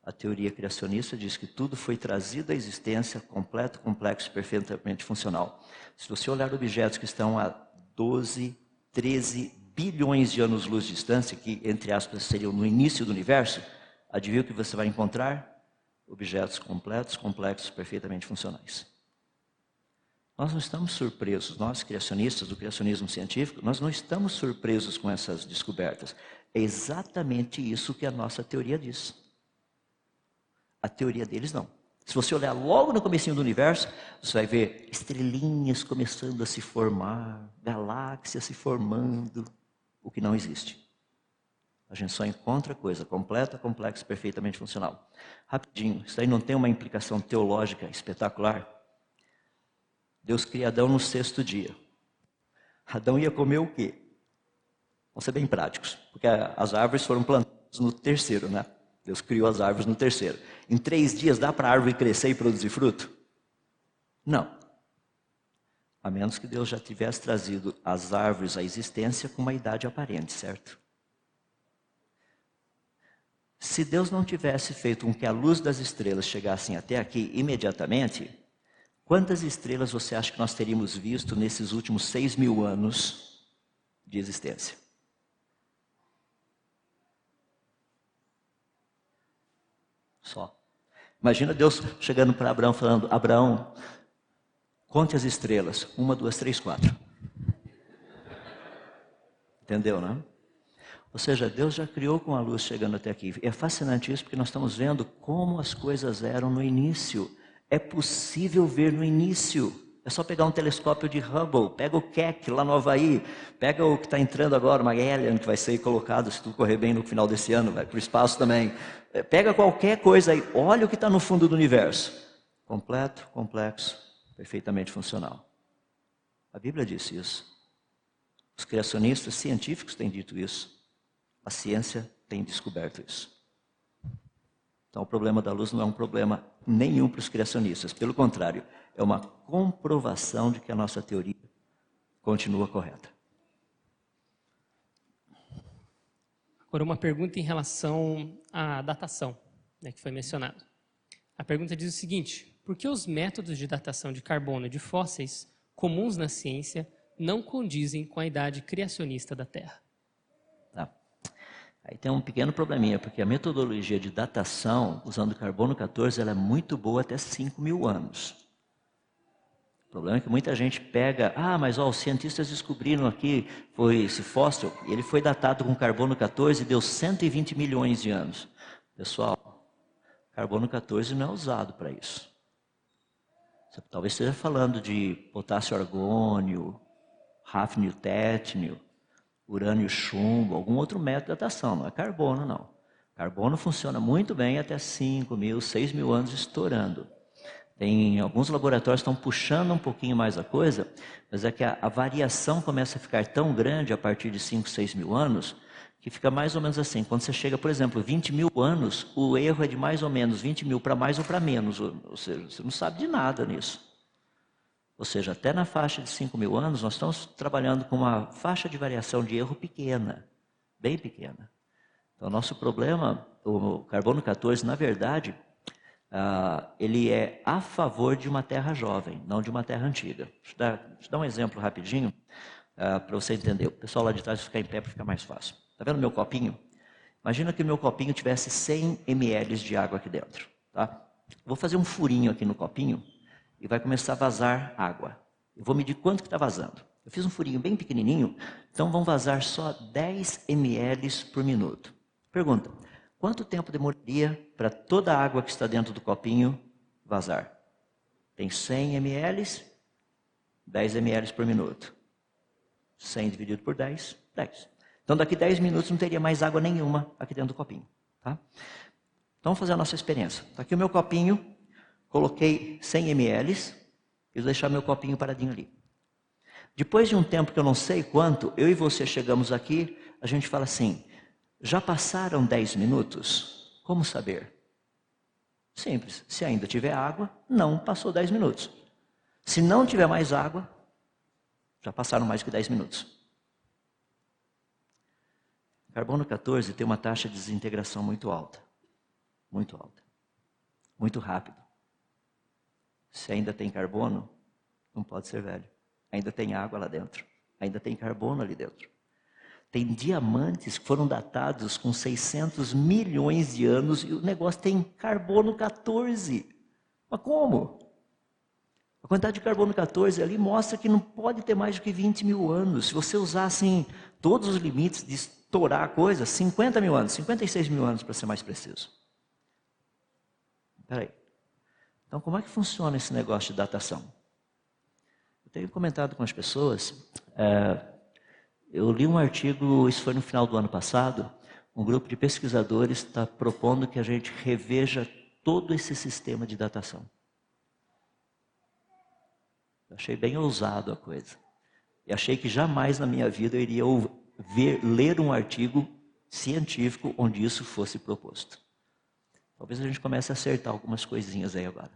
Speaker 2: A teoria criacionista diz que tudo foi trazido à existência completo, complexo, perfeitamente funcional. Se você olhar objetos que estão a 12, 13 bilhões de anos-luz de distância, que, entre aspas, seriam no início do universo, adivinha o que você vai encontrar? Objetos completos, complexos, perfeitamente funcionais. Nós não estamos surpresos, nós criacionistas do criacionismo científico, nós não estamos surpresos com essas descobertas. É exatamente isso que a nossa teoria diz. A teoria deles não. Se você olhar logo no comecinho do universo, você vai ver estrelinhas começando a se formar, galáxias se formando, o que não existe. A gente só encontra coisa completa, complexa, perfeitamente funcional. Rapidinho, isso aí não tem uma implicação teológica espetacular? Deus cria Adão no sexto dia. Adão ia comer o quê? Vamos ser bem práticos, porque as árvores foram plantadas no terceiro, né? Deus criou as árvores no terceiro. Em três dias dá para a árvore crescer e produzir fruto? Não. A menos que Deus já tivesse trazido as árvores à existência com uma idade aparente, certo? Se Deus não tivesse feito com que a luz das estrelas chegasse até aqui imediatamente, quantas estrelas você acha que nós teríamos visto nesses últimos seis mil anos de existência? Só. Imagina Deus chegando para Abraão falando: Abraão, conte as estrelas. Uma, duas, três, quatro. Entendeu, não? Ou seja, Deus já criou com a luz chegando até aqui. É fascinante isso porque nós estamos vendo como as coisas eram no início. É possível ver no início. É só pegar um telescópio de Hubble, pega o Keck lá no Havaí, pega o que está entrando agora, Magellan, que vai ser colocado, se tudo correr bem no final desse ano, vai para o espaço também. É, pega qualquer coisa aí, olha o que está no fundo do universo. Completo, complexo, perfeitamente funcional. A Bíblia disse isso. Os criacionistas científicos têm dito isso. A ciência tem descoberto isso. Então, o problema da luz não é um problema nenhum para os criacionistas. Pelo contrário, é uma comprovação de que a nossa teoria continua correta.
Speaker 1: Agora, uma pergunta em relação à datação, né, que foi mencionado. A pergunta diz o seguinte: por que os métodos de datação de carbono de fósseis comuns na ciência não condizem com a idade criacionista da Terra?
Speaker 2: Aí tem um pequeno probleminha, porque a metodologia de datação, usando carbono 14, ela é muito boa até 5 mil anos. O problema é que muita gente pega, ah, mas ó, os cientistas descobriram aqui, foi esse fóssil, ele foi datado com carbono 14 e deu 120 milhões de anos. Pessoal, carbono 14 não é usado para isso. Você talvez esteja falando de potássio argônio, hafnio tétnio, urânio chumbo, algum outro método de datação, não é carbono não. Carbono funciona muito bem até 5 mil, 6 mil anos estourando. Tem alguns laboratórios estão puxando um pouquinho mais a coisa, mas é que a, a variação começa a ficar tão grande a partir de 5, 6 mil anos, que fica mais ou menos assim. Quando você chega, por exemplo, 20 mil anos, o erro é de mais ou menos 20 mil para mais ou para menos. Ou, seja, você não sabe de nada nisso. Ou seja, até na faixa de 5 mil anos, nós estamos trabalhando com uma faixa de variação de erro pequena, bem pequena. Então, nosso problema, o carbono 14, na verdade, ah, ele é a favor de uma terra jovem, não de uma terra antiga. Deixa eu dar, deixa eu dar um exemplo rapidinho, ah, para você entender. O pessoal lá de trás ficar em pé para ficar mais fácil. Está vendo meu copinho? Imagina que o meu copinho tivesse 100 ml de água aqui dentro. Tá? Vou fazer um furinho aqui no copinho e vai começar a vazar água. Eu vou medir quanto que está vazando. Eu fiz um furinho bem pequenininho, então vão vazar só 10 ml por minuto. Pergunta: quanto tempo demoraria para toda a água que está dentro do copinho vazar? Tem 100 ml, 10 ml por minuto. 100 dividido por 10, 10. Então daqui 10 minutos não teria mais água nenhuma aqui dentro do copinho. Tá? Então vamos fazer a nossa experiência. Está aqui o meu copinho, coloquei 100 ml e vou deixar meu copinho paradinho ali. Depois de um tempo que eu não sei quanto, eu e você chegamos aqui, a gente fala assim: já passaram 10 minutos? Como saber? Simples. Se ainda tiver água, não passou 10 minutos. Se não tiver mais água, já passaram mais que 10 minutos. Carbono 14 tem uma taxa de desintegração muito alta. Muito alta. Muito rápido. Se ainda tem carbono, não pode ser velho. Ainda tem água lá dentro. Ainda tem carbono ali dentro. Tem diamantes que foram datados com 600 milhões de anos e o negócio tem carbono 14. Mas como? A quantidade de carbono 14 ali mostra que não pode ter mais do que 20 mil anos. Se você usar assim todos os limites de estourar a coisa, 50 mil anos, 56 mil anos para ser mais preciso. Espera aí. Então, como é que funciona esse negócio de datação? Eu tenho comentado com as pessoas. É, eu li um artigo, isso foi no final do ano passado. Um grupo de pesquisadores está propondo que a gente reveja todo esse sistema de datação. Eu achei bem ousado a coisa. E achei que jamais na minha vida eu iria ver, ler um artigo científico onde isso fosse proposto. Talvez a gente comece a acertar algumas coisinhas aí agora.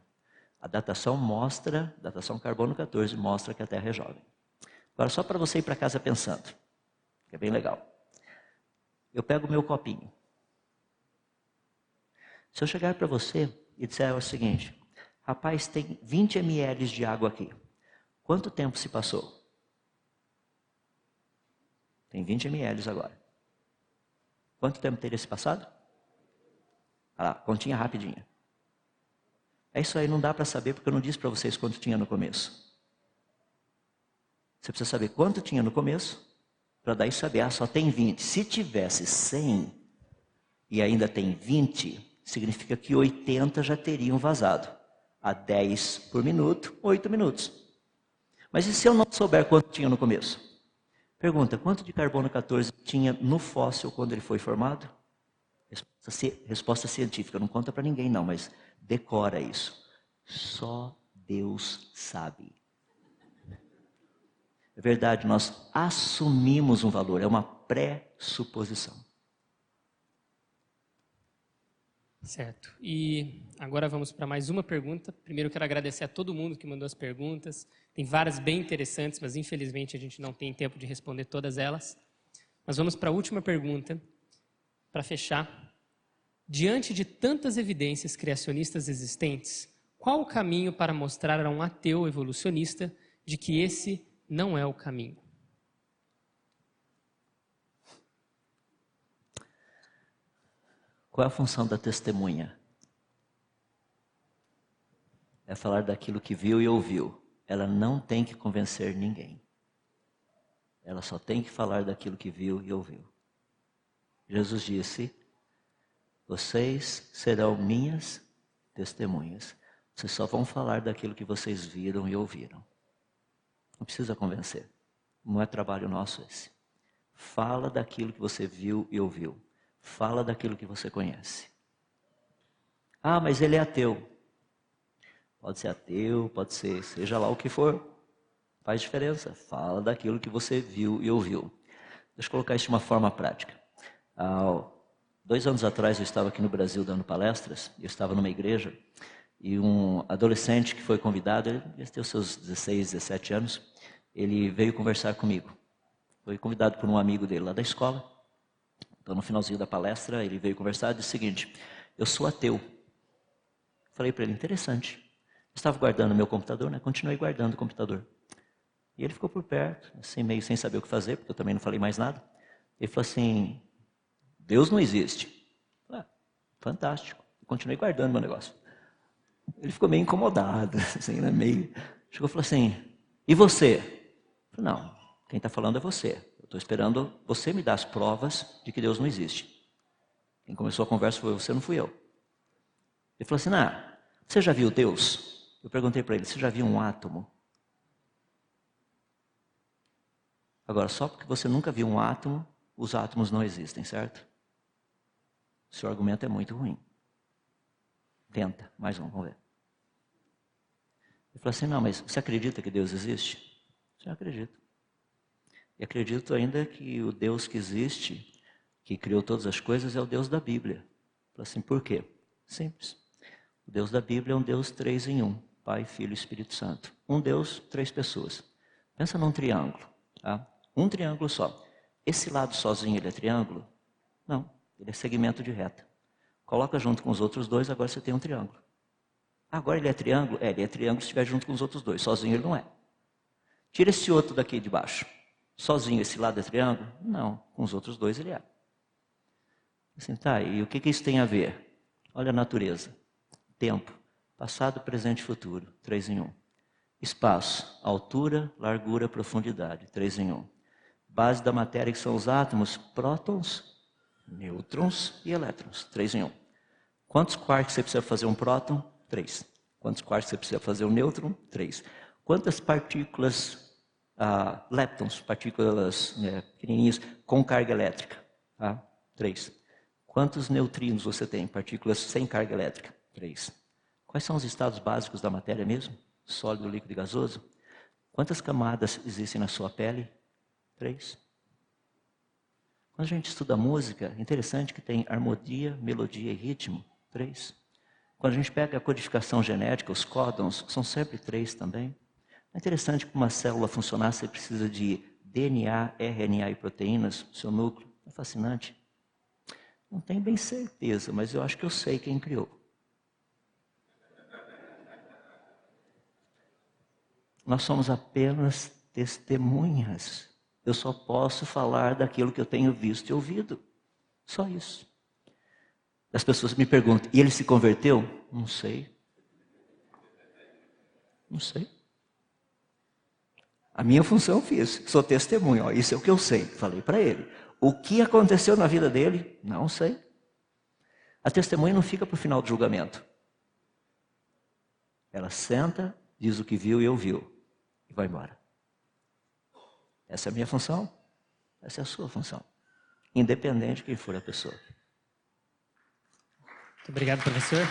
Speaker 2: A datação mostra, datação carbono 14 mostra que a Terra é jovem. Agora só para você ir para casa pensando, que é bem legal. Eu pego o meu copinho. Se eu chegar para você e disser o seguinte, rapaz, tem 20 ml de água aqui. Quanto tempo se passou? Tem 20 ml agora. Quanto tempo teria se passado? Ah lá, continha rapidinha. É isso aí, não dá para saber porque eu não disse para vocês quanto tinha no começo. Você precisa saber quanto tinha no começo, para daí saber, ah, só tem 20. Se tivesse 100 e ainda tem 20, significa que 80 já teriam vazado. A 10 por minuto, 8 minutos. Mas e se eu não souber quanto tinha no começo? Pergunta: quanto de carbono 14 tinha no fóssil quando ele foi formado? Resposta, resposta científica, não conta para ninguém não, mas decora isso. Só Deus sabe. É verdade, nós assumimos um valor, é uma pré-suposição.
Speaker 1: Certo. E agora vamos para mais uma pergunta. Primeiro quero agradecer a todo mundo que mandou as perguntas. Tem várias bem interessantes, mas infelizmente a gente não tem tempo de responder todas elas. Mas vamos para a última pergunta, para fechar. Diante de tantas evidências criacionistas existentes, qual o caminho para mostrar a um ateu evolucionista de que esse não é o caminho?
Speaker 2: Qual é a função da testemunha? É falar daquilo que viu e ouviu. Ela não tem que convencer ninguém. Ela só tem que falar daquilo que viu e ouviu. Jesus disse: Vocês serão minhas testemunhas. Vocês só vão falar daquilo que vocês viram e ouviram. Não precisa convencer. Não é trabalho nosso esse. Fala daquilo que você viu e ouviu. Fala daquilo que você conhece. Ah, mas ele é ateu. Pode ser ateu, pode ser, seja lá o que for. Faz diferença. Fala daquilo que você viu e ouviu. Deixa eu colocar isso de uma forma prática. Há dois anos atrás eu estava aqui no Brasil dando palestras. Eu estava numa igreja e um adolescente que foi convidado, ele devia ter os seus 16, 17 anos, ele veio conversar comigo. Foi convidado por um amigo dele lá da escola. Então, no finalzinho da palestra, ele veio conversar e disse o seguinte: Eu sou ateu. Falei para ele: Interessante. Estava guardando meu computador, né? Continuei guardando o computador. E ele ficou por perto, assim, meio sem saber o que fazer, porque eu também não falei mais nada. Ele falou assim: Deus não existe. Ah, fantástico. Eu continuei guardando meu negócio. Ele ficou meio incomodado, assim, né? meio. Chegou e falou assim: E você? Eu falei, não, quem está falando é você. Estou esperando você me dar as provas de que Deus não existe. Quem começou a conversa foi você, não fui eu. Ele falou assim: "Não, você já viu Deus? Eu perguntei para ele: Você já viu um átomo? Agora, só porque você nunca viu um átomo, os átomos não existem, certo? O seu argumento é muito ruim. Tenta, mais um, vamos ver. Ele falou assim: Não, mas você acredita que Deus existe? Eu acredito. E acredito ainda que o Deus que existe, que criou todas as coisas, é o Deus da Bíblia. Assim, por quê? Simples. O Deus da Bíblia é um Deus três em um: Pai, Filho e Espírito Santo. Um Deus, três pessoas. Pensa num triângulo. Tá? Um triângulo só. Esse lado sozinho ele é triângulo? Não, ele é segmento de reta. Coloca junto com os outros dois, agora você tem um triângulo. Agora ele é triângulo? É, ele é triângulo se estiver junto com os outros dois. Sozinho ele não é. Tira esse outro daqui de baixo. Sozinho esse lado é triângulo? Não, com os outros dois ele é. Assim, tá, e o que, que isso tem a ver? Olha a natureza. Tempo, passado, presente e futuro, três em um. Espaço, altura, largura, profundidade, três em um. Base da matéria que são os átomos, prótons, nêutrons e elétrons, três em um. Quantos quarks você precisa fazer um próton? Três. Quantos quarks você precisa fazer um nêutron? Três. Quantas partículas ah, leptons, partículas né, pequenininhas com carga elétrica. Tá? Três. Quantos neutrinos você tem? Partículas sem carga elétrica? Três. Quais são os estados básicos da matéria mesmo? Sólido, líquido e gasoso? Quantas camadas existem na sua pele? Três. Quando a gente estuda música, é interessante que tem harmonia, melodia e ritmo, três. Quando a gente pega a codificação genética, os códons, são sempre três também. É interessante que uma célula funcionar, você precisa de DNA, RNA e proteínas seu núcleo. É fascinante. Não tenho bem certeza, mas eu acho que eu sei quem criou. Nós somos apenas testemunhas. Eu só posso falar daquilo que eu tenho visto e ouvido. Só isso. As pessoas me perguntam: e ele se converteu? Não sei. Não sei. A minha função fiz, sou testemunho, ó, isso é o que eu sei. Falei para ele. O que aconteceu na vida dele? Não sei. A testemunha não fica para o final do julgamento. Ela senta, diz o que viu e ouviu, e vai embora. Essa é a minha função, essa é a sua função, independente de quem for a pessoa.
Speaker 1: Muito obrigado, professor.